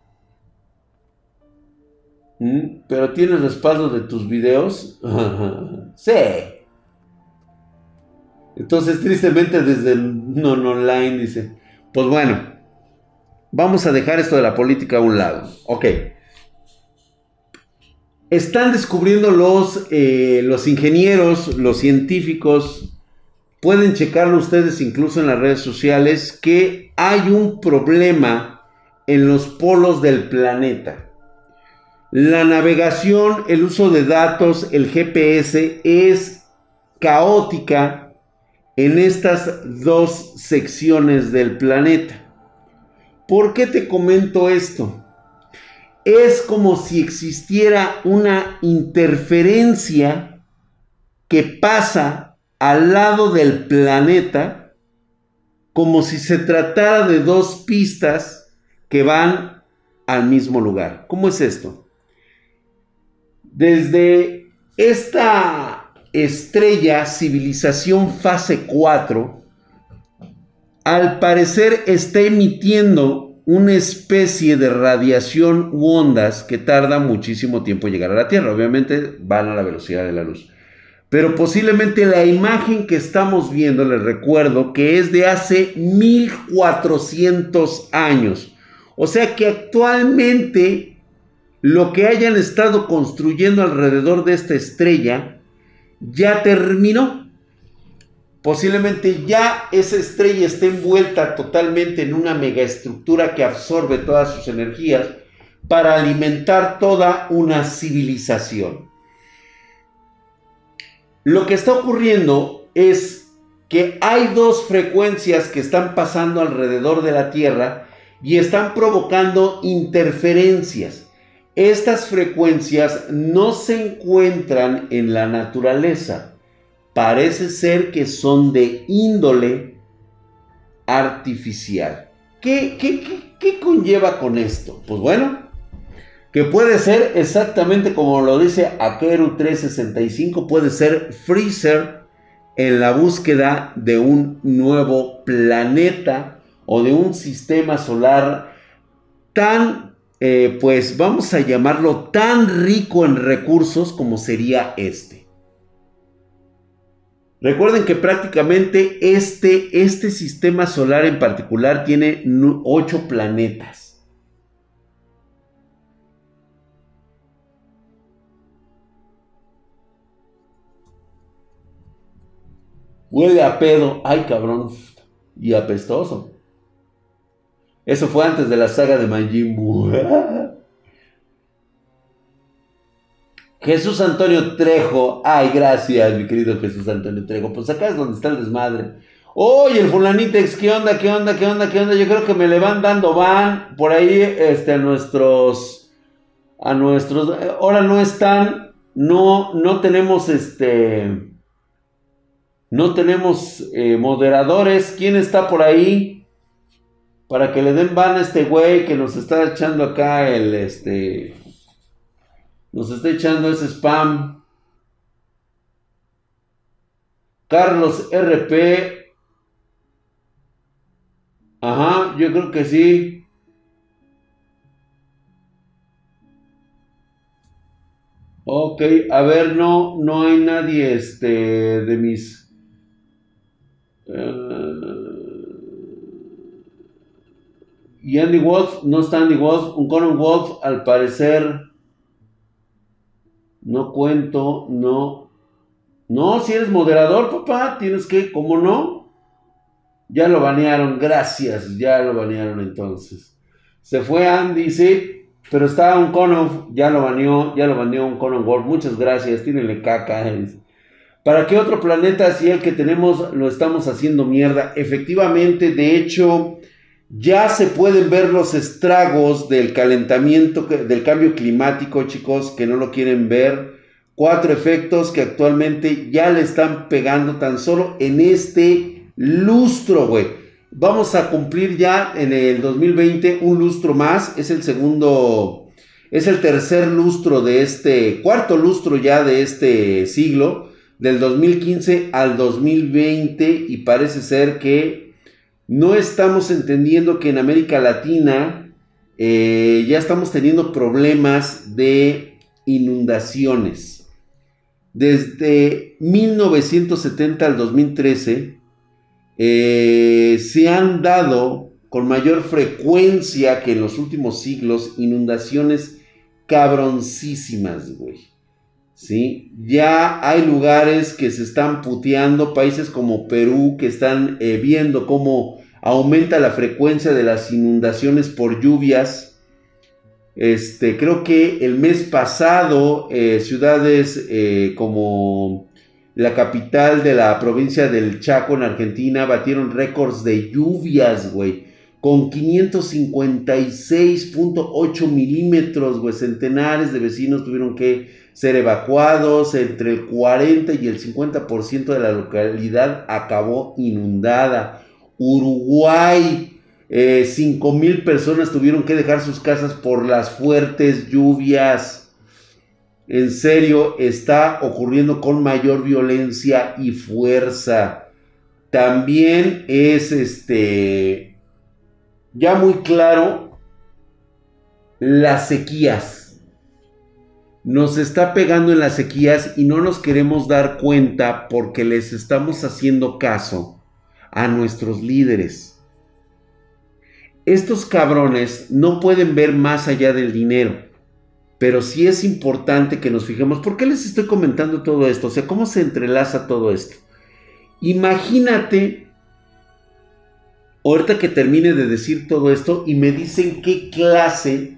A: ¿Mm? Pero tienes respaldo de tus videos. sí. Entonces, tristemente, desde non online dice: Pues bueno, vamos a dejar esto de la política a un lado. Ok. Están descubriendo los, eh, los ingenieros, los científicos, pueden checarlo ustedes incluso en las redes sociales, que hay un problema en los polos del planeta. La navegación, el uso de datos, el GPS es caótica en estas dos secciones del planeta. ¿Por qué te comento esto? Es como si existiera una interferencia que pasa al lado del planeta, como si se tratara de dos pistas que van al mismo lugar. ¿Cómo es esto? Desde esta estrella civilización fase 4, al parecer está emitiendo una especie de radiación u ondas que tarda muchísimo tiempo en llegar a la Tierra. Obviamente van a la velocidad de la luz. Pero posiblemente la imagen que estamos viendo, les recuerdo, que es de hace 1400 años. O sea que actualmente lo que hayan estado construyendo alrededor de esta estrella ya terminó. Posiblemente ya esa estrella esté envuelta totalmente en una megaestructura que absorbe todas sus energías para alimentar toda una civilización. Lo que está ocurriendo es que hay dos frecuencias que están pasando alrededor de la Tierra y están provocando interferencias. Estas frecuencias no se encuentran en la naturaleza parece ser que son de índole artificial. ¿Qué, qué, conlleva con esto? Pues bueno, que puede ser exactamente como lo dice Akeru 365, puede ser Freezer en la búsqueda de un nuevo planeta o de un sistema solar tan, eh, pues vamos a llamarlo tan rico en recursos como sería este. Recuerden que prácticamente este, este sistema solar en particular tiene ocho planetas. Huele a pedo, ay cabrón, y apestoso. Eso fue antes de la saga de Majin. Jesús Antonio Trejo. Ay, gracias, mi querido Jesús Antonio Trejo. Pues acá es donde está el desmadre. Oye, el fulanitex, ¿qué onda? ¿Qué onda? ¿Qué onda? ¿Qué onda? Yo creo que me le van dando van por ahí este, a nuestros. A nuestros. Ahora no están. No, no tenemos este. No tenemos eh, moderadores. ¿Quién está por ahí? Para que le den van a este güey que nos está echando acá el este. Nos está echando ese spam. Carlos RP. Ajá, yo creo que sí. Ok, a ver, no, no hay nadie este, de mis... Uh, y Andy Wolf, no está Andy Wolf, un Conan Wolf al parecer no cuento, no. No, si eres moderador, papá, tienes que, ¿cómo no? Ya lo banearon, gracias, ya lo banearon entonces. Se fue Andy, sí, pero estaba un Conon, ya lo baneó, ya lo baneó un Conon World, muchas gracias, tírenle caca. ¿Para qué otro planeta si el que tenemos lo estamos haciendo mierda? Efectivamente, de hecho, ya se pueden ver los estragos del calentamiento, del cambio climático, chicos, que no lo quieren ver. Cuatro efectos que actualmente ya le están pegando tan solo en este lustro, güey. Vamos a cumplir ya en el 2020 un lustro más. Es el segundo, es el tercer lustro de este, cuarto lustro ya de este siglo, del 2015 al 2020. Y parece ser que no estamos entendiendo que en América Latina eh, ya estamos teniendo problemas de inundaciones. Desde 1970 al 2013 eh, se han dado con mayor frecuencia que en los últimos siglos inundaciones cabroncísimas, güey. ¿Sí? Ya hay lugares que se están puteando, países como Perú que están eh, viendo cómo aumenta la frecuencia de las inundaciones por lluvias. Este, creo que el mes pasado eh, ciudades eh, como la capital de la provincia del Chaco en Argentina, batieron récords de lluvias, güey. Con 556.8 milímetros, güey. Centenares de vecinos tuvieron que ser evacuados. Entre el 40 y el 50% de la localidad acabó inundada. Uruguay, eh, 5 mil personas tuvieron que dejar sus casas por las fuertes lluvias en serio está ocurriendo con mayor violencia y fuerza. También es este ya muy claro las sequías. Nos está pegando en las sequías y no nos queremos dar cuenta porque les estamos haciendo caso a nuestros líderes. Estos cabrones no pueden ver más allá del dinero. Pero sí es importante que nos fijemos. ¿Por qué les estoy comentando todo esto? O sea, ¿cómo se entrelaza todo esto? Imagínate, ahorita que termine de decir todo esto y me dicen qué clase,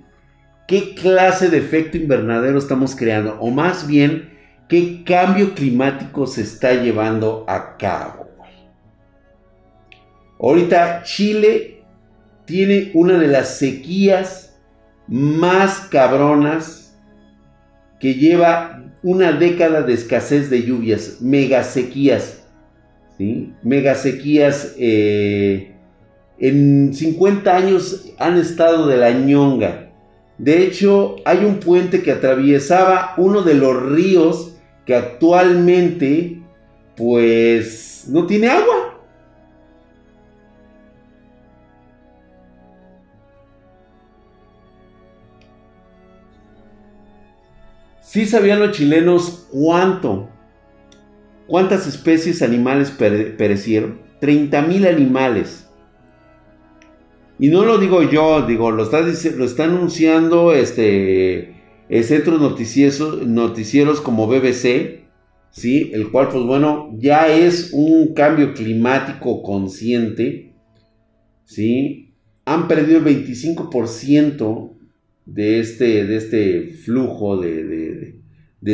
A: qué clase de efecto invernadero estamos creando. O más bien, qué cambio climático se está llevando a cabo. Ahorita Chile tiene una de las sequías más cabronas que lleva una década de escasez de lluvias, megasequías, ¿sí? Megasequías eh, en 50 años han estado de la ñonga. De hecho, hay un puente que atravesaba uno de los ríos que actualmente, pues, no tiene agua. Sí sabían los chilenos cuánto, cuántas especies animales perecieron. 30 mil animales. Y no lo digo yo, digo, lo está, lo está anunciando este, el centros noticieros, noticieros como BBC, ¿sí? El cual, pues bueno, ya es un cambio climático consciente, ¿sí? Han perdido el 25% de este, de este flujo de,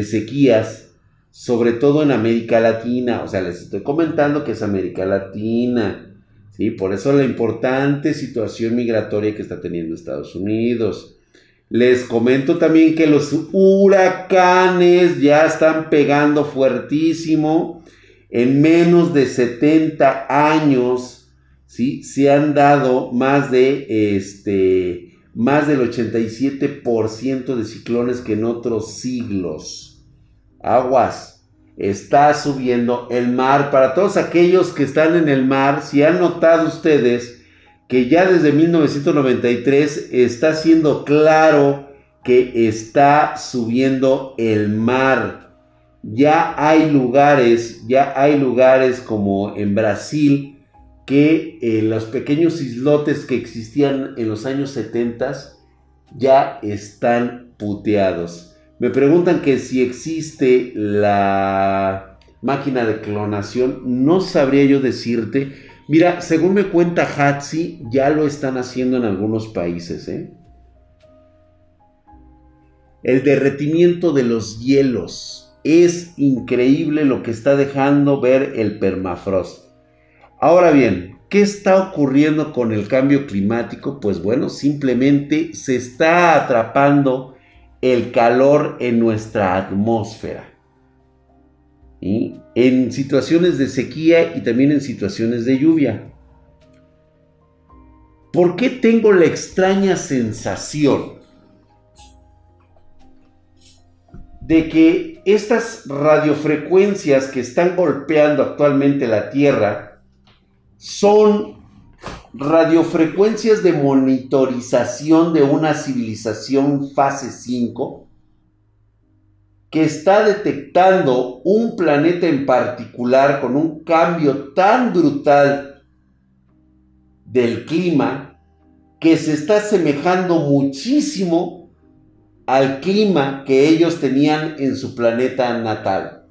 A: sequías, sobre todo en América Latina. O sea, les estoy comentando que es América Latina. ¿sí? Por eso la importante situación migratoria que está teniendo Estados Unidos. Les comento también que los huracanes ya están pegando fuertísimo. En menos de 70 años, ¿sí? Se han dado más de este, más del 87% de ciclones que en otros siglos. Aguas, está subiendo el mar. Para todos aquellos que están en el mar, si han notado ustedes que ya desde 1993 está siendo claro que está subiendo el mar. Ya hay lugares, ya hay lugares como en Brasil, que eh, los pequeños islotes que existían en los años 70 ya están puteados. Me preguntan que si existe la máquina de clonación, no sabría yo decirte. Mira, según me cuenta Hatsi, ya lo están haciendo en algunos países. ¿eh? El derretimiento de los hielos. Es increíble lo que está dejando ver el permafrost. Ahora bien, ¿qué está ocurriendo con el cambio climático? Pues bueno, simplemente se está atrapando el calor en nuestra atmósfera. En situaciones de sequía y también en situaciones de lluvia. ¿Por qué tengo la extraña sensación de que estas radiofrecuencias que están golpeando actualmente la Tierra son radiofrecuencias de monitorización de una civilización fase 5 que está detectando un planeta en particular con un cambio tan brutal del clima que se está asemejando muchísimo al clima que ellos tenían en su planeta natal.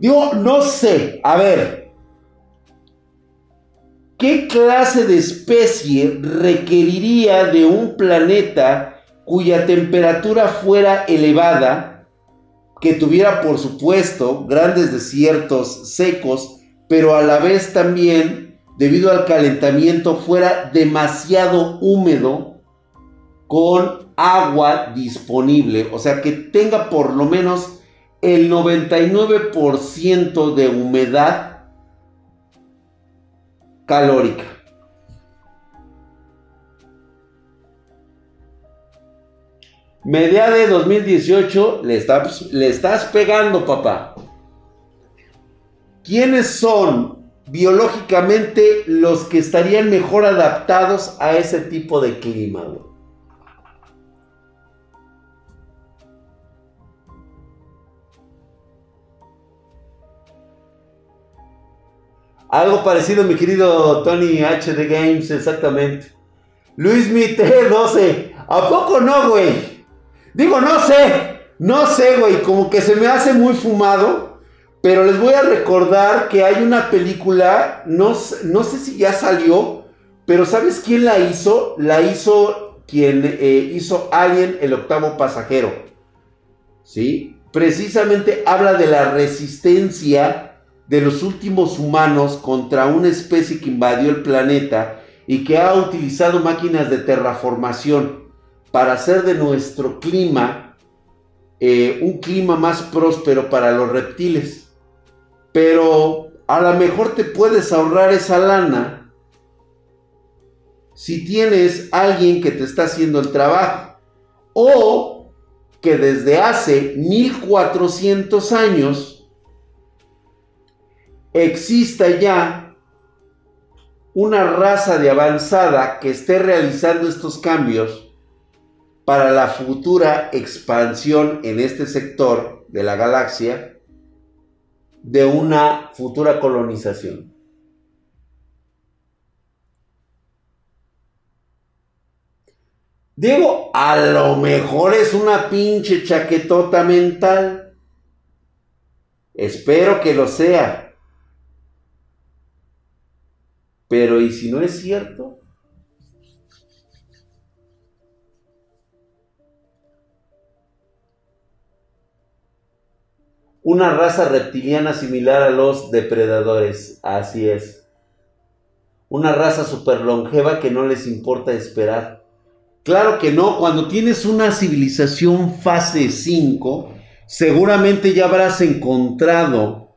A: Digo, no sé, a ver, ¿Qué clase de especie requeriría de un planeta cuya temperatura fuera elevada que tuviera, por supuesto, grandes desiertos secos, pero a la vez también, debido al calentamiento, fuera demasiado húmedo con agua disponible. O sea, que tenga por lo menos el 99% de humedad calórica. Media de 2018 le estás, le estás pegando, papá. ¿Quiénes son biológicamente los que estarían mejor adaptados a ese tipo de clima? Algo parecido, mi querido Tony HD Games, exactamente. Luis Mite 12. ¿A poco no, güey? Digo, no sé, no sé, güey, como que se me hace muy fumado, pero les voy a recordar que hay una película, no, no sé si ya salió, pero ¿sabes quién la hizo? La hizo quien eh, hizo Alien, el octavo pasajero. ¿Sí? Precisamente habla de la resistencia de los últimos humanos contra una especie que invadió el planeta y que ha utilizado máquinas de terraformación para hacer de nuestro clima eh, un clima más próspero para los reptiles. Pero a lo mejor te puedes ahorrar esa lana si tienes alguien que te está haciendo el trabajo. O que desde hace 1400 años exista ya una raza de avanzada que esté realizando estos cambios para la futura expansión en este sector de la galaxia de una futura colonización. Digo, a lo mejor es una pinche chaquetota mental. Espero que lo sea. Pero ¿y si no es cierto? Una raza reptiliana similar a los depredadores, así es. Una raza super longeva que no les importa esperar. Claro que no, cuando tienes una civilización fase 5, seguramente ya habrás encontrado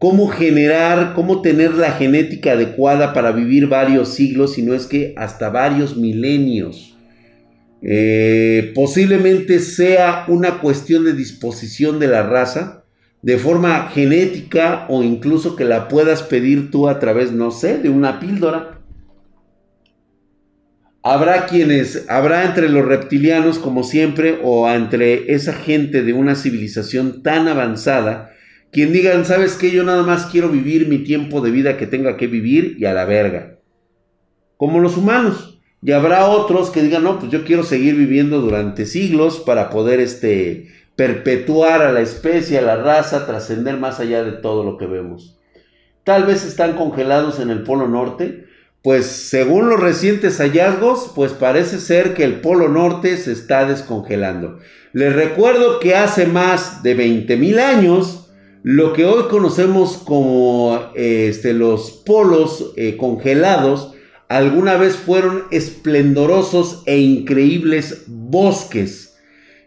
A: cómo generar, cómo tener la genética adecuada para vivir varios siglos, si no es que hasta varios milenios. Eh, posiblemente sea una cuestión de disposición de la raza de forma genética o incluso que la puedas pedir tú a través, no sé, de una píldora. Habrá quienes, habrá entre los reptilianos como siempre o entre esa gente de una civilización tan avanzada, quien digan, sabes que yo nada más quiero vivir mi tiempo de vida que tenga que vivir y a la verga. Como los humanos. Y habrá otros que digan, no, pues yo quiero seguir viviendo durante siglos para poder este, perpetuar a la especie, a la raza, trascender más allá de todo lo que vemos. Tal vez están congelados en el Polo Norte, pues según los recientes hallazgos, pues parece ser que el Polo Norte se está descongelando. Les recuerdo que hace más de 20.000 años, lo que hoy conocemos como este, los polos eh, congelados, alguna vez fueron esplendorosos e increíbles bosques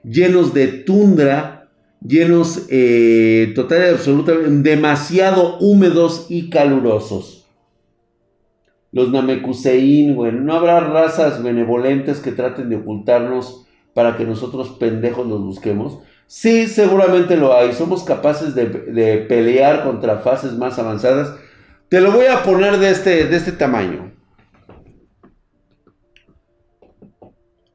A: llenos de tundra, llenos eh, total y absolutamente demasiado húmedos y calurosos. Los Namekusein, bueno, no habrá razas benevolentes que traten de ocultarnos para que nosotros pendejos los busquemos. Sí, seguramente lo hay. Somos capaces de, de pelear contra fases más avanzadas. Te lo voy a poner de este, de este tamaño.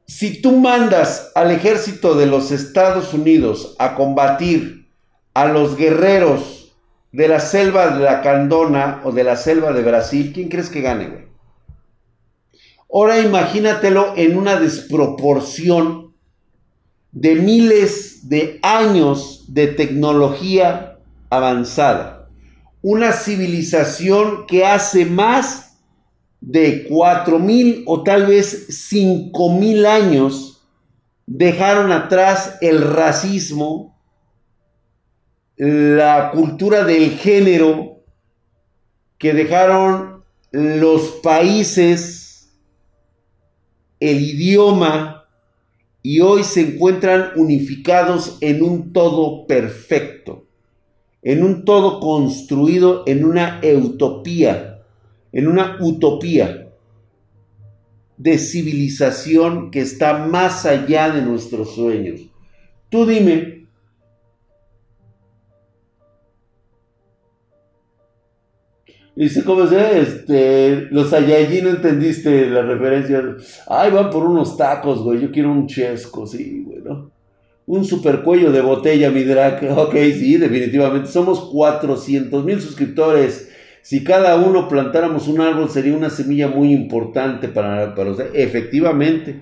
A: Si tú mandas al ejército de los Estados Unidos a combatir a los guerreros de la selva de la Candona o de la selva de Brasil, ¿quién crees que gane, güey? Ahora imagínatelo en una desproporción de miles de años de tecnología avanzada. Una civilización que hace más de cuatro mil o tal vez cinco mil años dejaron atrás el racismo, la cultura del género que dejaron los países, el idioma, y hoy se encuentran unificados en un todo perfecto, en un todo construido en una utopía, en una utopía de civilización que está más allá de nuestros sueños. Tú dime, Dice, ¿cómo se? Este, los Saiyajin no entendiste la referencia. Ay, van por unos tacos, güey. Yo quiero un chesco, sí, güey, ¿no? Un super cuello de botella, mi drag. Ok, sí, definitivamente. Somos 400 mil suscriptores. Si cada uno plantáramos un árbol sería una semilla muy importante para, para usted. Efectivamente,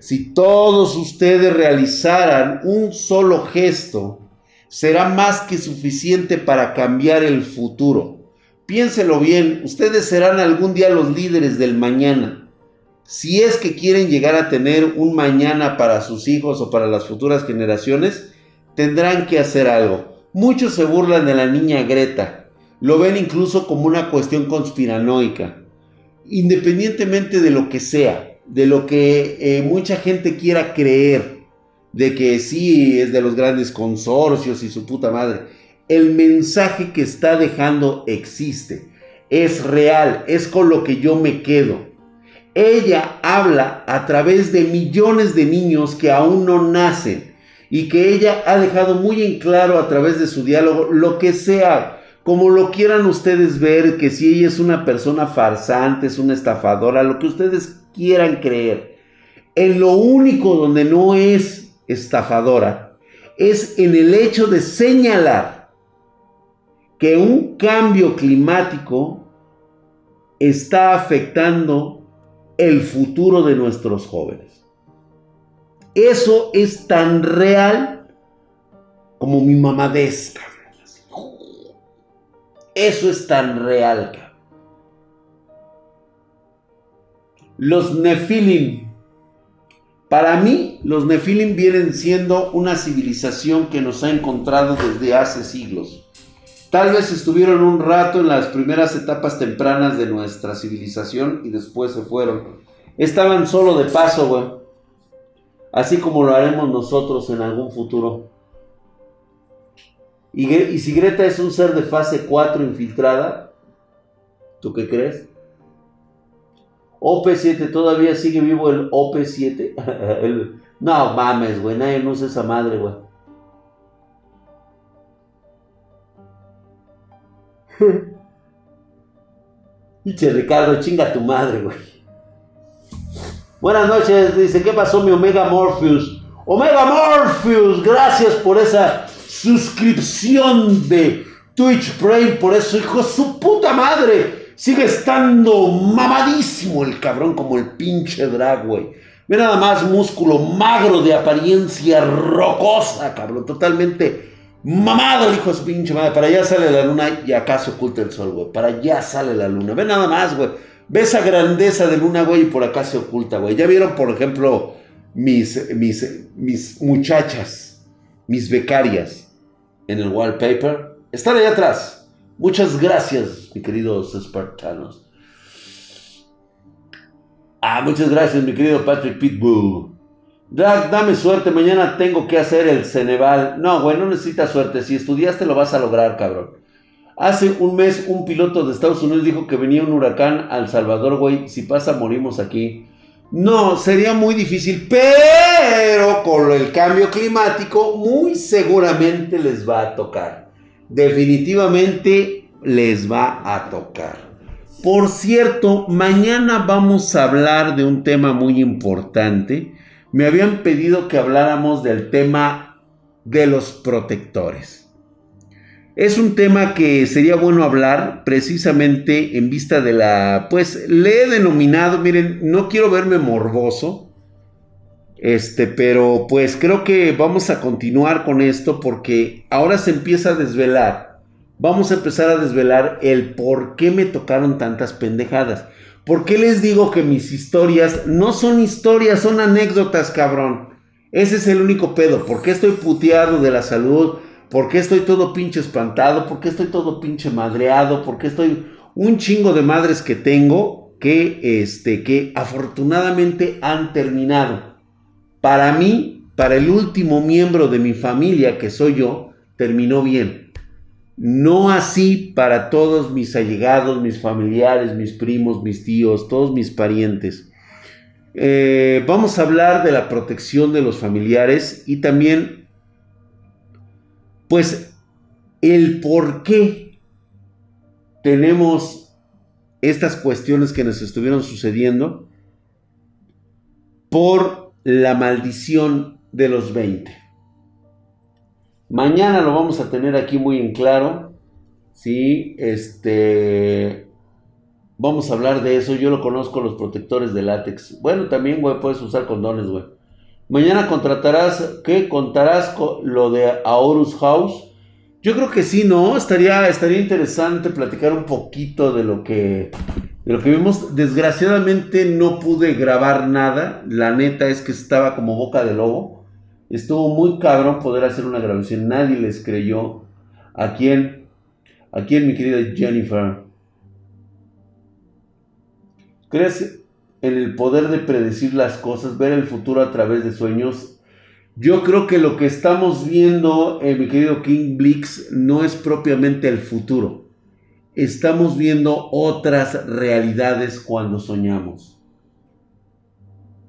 A: si todos ustedes realizaran un solo gesto, será más que suficiente para cambiar el futuro. Piénselo bien, ustedes serán algún día los líderes del mañana. Si es que quieren llegar a tener un mañana para sus hijos o para las futuras generaciones, tendrán que hacer algo. Muchos se burlan de la niña Greta, lo ven incluso como una cuestión conspiranoica. Independientemente de lo que sea, de lo que eh, mucha gente quiera creer, de que sí es de los grandes consorcios y su puta madre, el mensaje que está dejando existe, es real, es con lo que yo me quedo. Ella habla a través de millones de niños que aún no nacen y que ella ha dejado muy en claro a través de su diálogo lo que sea como lo quieran ustedes ver, que si ella es una persona farsante, es una estafadora, lo que ustedes quieran creer. En lo único donde no es estafadora es en el hecho de señalar que un cambio climático está afectando el futuro de nuestros jóvenes. Eso es tan real como mi mamadesca. Eso es tan real. Los Nefilim. Para mí, los Nefilim vienen siendo una civilización que nos ha encontrado desde hace siglos. Tal vez estuvieron un rato en las primeras etapas tempranas de nuestra civilización y después se fueron. Estaban solo de paso, güey. Así como lo haremos nosotros en algún futuro. Y, si Greta es un ser de fase 4 infiltrada, ¿tú qué crees? OP7, todavía sigue vivo el OP7. no mames, güey, nadie no usa esa madre, güey. Dice Ricardo, chinga tu madre, güey. Buenas noches, dice, ¿qué pasó mi Omega Morpheus? Omega Morpheus, gracias por esa suscripción de Twitch Prime. Por eso, hijo su puta madre, sigue estando mamadísimo el cabrón como el pinche drag, güey. Ve nada más músculo magro de apariencia rocosa, cabrón. Totalmente mamado hijo de pinche madre. Para allá sale la luna y acá se oculta el sol, güey. Para allá sale la luna. Ve nada más, güey. Ve esa grandeza de luna, güey, y por acá se oculta, güey. Ya vieron, por ejemplo, mis, mis, mis muchachas, mis becarias en el wallpaper. Están ahí atrás. Muchas gracias, mi queridos espartanos. Ah, muchas gracias, mi querido Patrick Pitbull. Drag, dame suerte, mañana tengo que hacer el Ceneval. No, güey, no necesitas suerte. Si estudiaste lo vas a lograr, cabrón. Hace un mes un piloto de Estados Unidos dijo que venía un huracán al Salvador, güey. Si pasa, morimos aquí. No, sería muy difícil, pero con el cambio climático muy seguramente les va a tocar. Definitivamente les va a tocar. Por cierto, mañana vamos a hablar de un tema muy importante. Me habían pedido que habláramos del tema de los protectores. Es un tema que sería bueno hablar precisamente en vista de la, pues le he denominado, miren, no quiero verme morboso, este, pero pues creo que vamos a continuar con esto porque ahora se empieza a desvelar, vamos a empezar a desvelar el por qué me tocaron tantas pendejadas. ¿Por qué les digo que mis historias no son historias, son anécdotas, cabrón? Ese es el único pedo. ¿Por qué estoy puteado de la salud? ¿Por qué estoy todo pinche espantado? ¿Por qué estoy todo pinche madreado? ¿Por qué estoy un chingo de madres que tengo que, este, que afortunadamente han terminado? Para mí, para el último miembro de mi familia, que soy yo, terminó bien. No así para todos mis allegados, mis familiares, mis primos, mis tíos, todos mis parientes. Eh, vamos a hablar de la protección de los familiares y también, pues, el por qué tenemos estas cuestiones que nos estuvieron sucediendo por la maldición de los 20. Mañana lo vamos a tener aquí muy en claro. Sí, este. Vamos a hablar de eso. Yo lo conozco, los protectores de látex. Bueno, también, güey, puedes usar condones, güey. Mañana contratarás, ¿qué? ¿Contarás lo de Aorus House? Yo creo que sí, ¿no? Estaría, estaría interesante platicar un poquito de lo que de lo que vimos. Desgraciadamente no pude grabar nada. La neta es que estaba como boca de lobo. Estuvo muy cabrón poder hacer una grabación. Nadie les creyó. ¿A quién? ¿A quién, mi querida Jennifer? ¿Crees en el poder de predecir las cosas, ver el futuro a través de sueños? Yo creo que lo que estamos viendo, eh, mi querido King Blix, no es propiamente el futuro. Estamos viendo otras realidades cuando soñamos.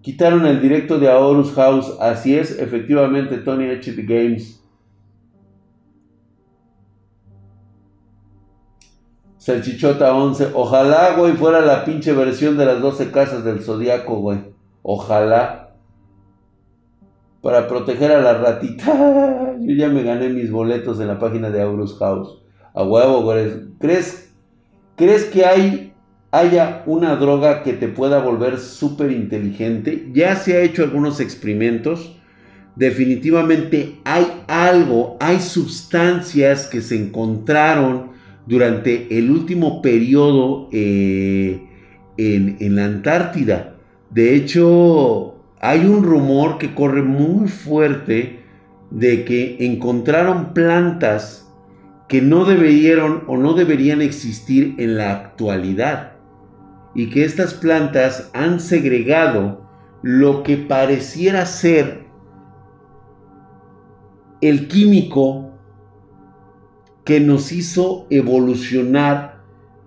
A: Quitaron el directo de Aorus House. Así es, efectivamente, Tony H. Games. Salchichota 11. Ojalá, güey, fuera la pinche versión de las 12 casas del Zodíaco, güey. Ojalá. Para proteger a la ratita. Yo ya me gané mis boletos en la página de Aurus House. A huevo, güey. ¿Crees, ¿Crees que hay haya una droga que te pueda volver súper inteligente. Ya se ha hecho algunos experimentos. Definitivamente hay algo, hay sustancias que se encontraron durante el último periodo eh, en, en la Antártida. De hecho, hay un rumor que corre muy fuerte de que encontraron plantas que no debieron o no deberían existir en la actualidad y que estas plantas han segregado lo que pareciera ser el químico que nos hizo evolucionar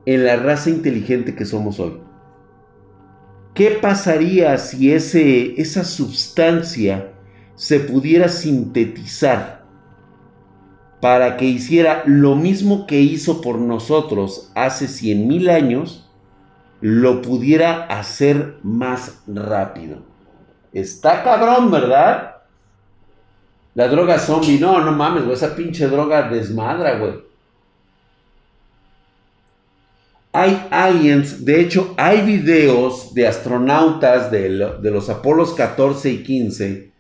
A: en la raza inteligente que somos hoy. ¿Qué pasaría si ese, esa sustancia se pudiera sintetizar para que hiciera lo mismo que hizo por nosotros hace 100.000 años? Lo pudiera hacer más rápido. Está cabrón, ¿verdad? La droga zombie, no, no mames, esa pinche droga desmadra, güey. Hay aliens, de hecho, hay videos de astronautas de, los Apolos 14 y 15,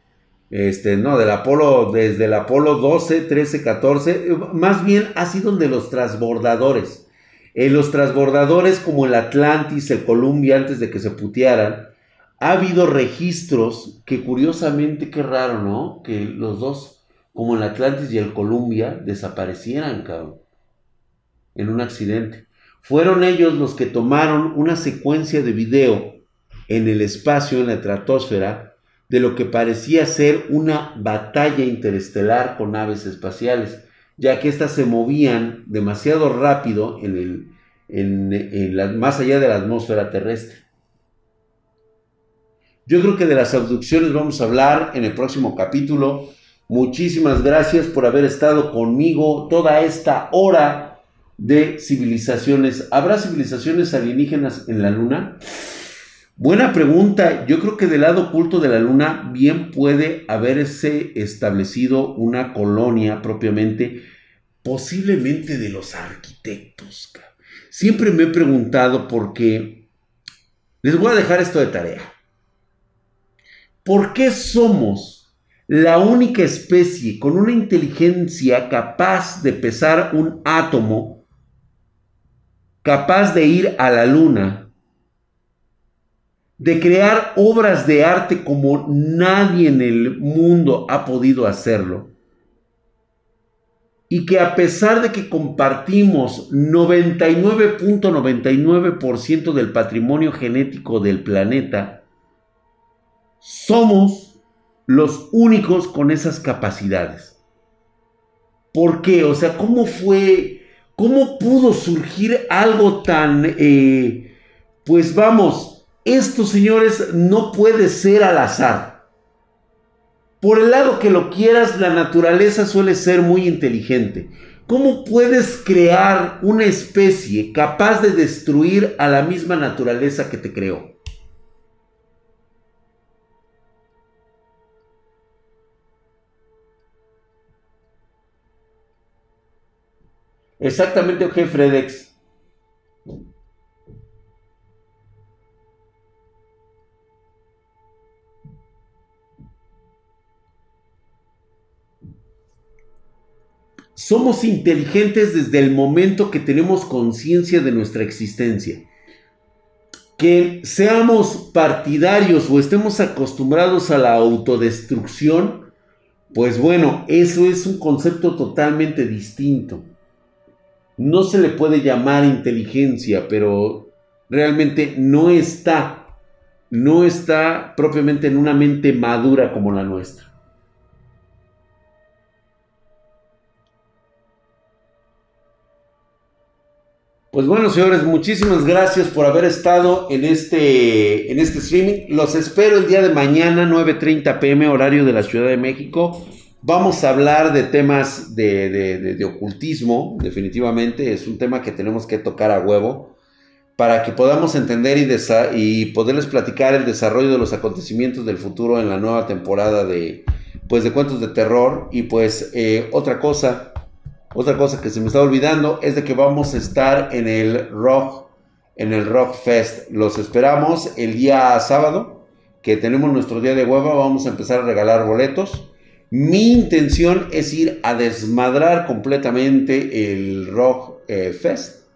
A: este, no, del Apolo, desde el Apolo 12, 13, 14, más bien ha sido de los transbordadores en los transbordadores como el Atlantis, el Columbia, antes de que se putearan, ha habido registros que curiosamente, qué raro, ¿no? Que los dos, como el Atlantis y el Columbia, desaparecieran, cabrón, en un accidente. Fueron ellos los que tomaron una secuencia de video en el espacio, en la estratosfera, de lo que parecía ser una batalla interestelar con naves espaciales ya que éstas se movían demasiado rápido en el, en, más allá de la atmósfera terrestre. Yo creo que de las abducciones vamos a hablar en el próximo capítulo. Muchísimas gracias por haber estado conmigo toda esta hora de civilizaciones. ¿Habrá civilizaciones alienígenas en la Luna? Buena pregunta. Yo creo que del lado oculto de la Luna bien puede haberse establecido una colonia propiamente, posiblemente de los arquitectos. Siempre me he preguntado por qué. Les voy a dejar esto de tarea. ¿Por qué somos la única especie con una inteligencia capaz de pesar un átomo, capaz de ir a la luna? De crear obras de arte como nadie en el mundo ha podido hacerlo. y que a pesar de que compartimos 99.99% del patrimonio genético del planeta, somos los únicos con esas capacidades. ¿Por qué? O sea, ¿cómo fue, cómo pudo surgir algo tan, eh, pues vamos, esto señores no puede ser al azar. Por el lado que lo quieras, la naturaleza suele ser muy inteligente. ¿Cómo puedes crear una especie capaz de destruir a la misma naturaleza que te creó? Exactamente, G. Fredex. Somos inteligentes desde el momento que tenemos conciencia de nuestra existencia. Que seamos partidarios o estemos acostumbrados a la autodestrucción, pues bueno, eso es un concepto totalmente distinto. No se le puede llamar inteligencia, pero realmente no está, no está propiamente en una mente madura como la nuestra. Pues bueno, señores, muchísimas gracias por haber estado en este, en este streaming. Los espero el día de mañana, 9.30 pm, horario de la Ciudad de México. Vamos a hablar de temas de, ocultismo, definitivamente. Es un tema que tenemos que tocar a huevo para que podamos entender y, y poderles platicar el desarrollo de los acontecimientos del futuro en la nueva temporada de, pues, de cuentos de terror. Y pues eh, otra cosa, otra cosa que se me está olvidando es de que vamos a estar en el Rock, en el Rock Fest. Los esperamos el día sábado, que tenemos nuestro día de hueva. Vamos a empezar a regalar boletos. Mi intención es ir a desmadrar completamente el Rock eh, Fest.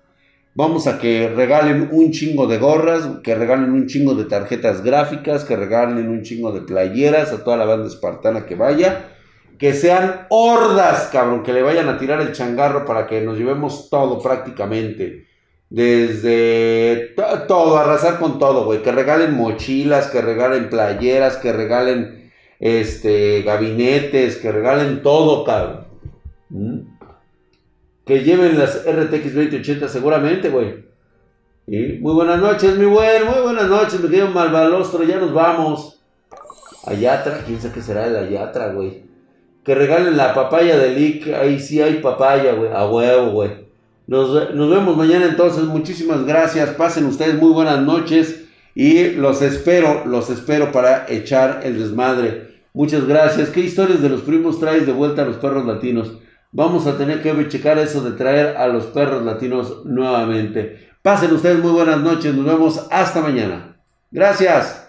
A: Vamos a que regalen un chingo de gorras, que regalen un chingo de tarjetas gráficas, que regalen un chingo de playeras a toda la banda espartana que vaya que sean hordas, cabrón, que le vayan a tirar el changarro para que nos llevemos todo prácticamente. Desde todo, arrasar con todo, güey. Que regalen mochilas, que regalen playeras, que regalen este gabinetes, que regalen todo, cabrón. ¿Mm? Que lleven las RTX 2080 seguramente, güey. Muy buenas noches, mi buen, muy buenas noches, mi querido Malvalostro, ya nos vamos. Ayatra, quién sabe qué será el Ayatra, güey que regalen la papaya de Lick. Ahí sí hay papaya, güey. A huevo, güey. Nos, nos, vemos mañana entonces. Muchísimas gracias. Pasen ustedes muy buenas noches. Y los espero, los espero para echar el desmadre. Muchas gracias. ¿Qué historias de los primos traes de vuelta a los perros latinos? Vamos a tener que checar eso de traer a los perros latinos nuevamente. Pasen ustedes muy buenas noches. Nos vemos hasta mañana. Gracias.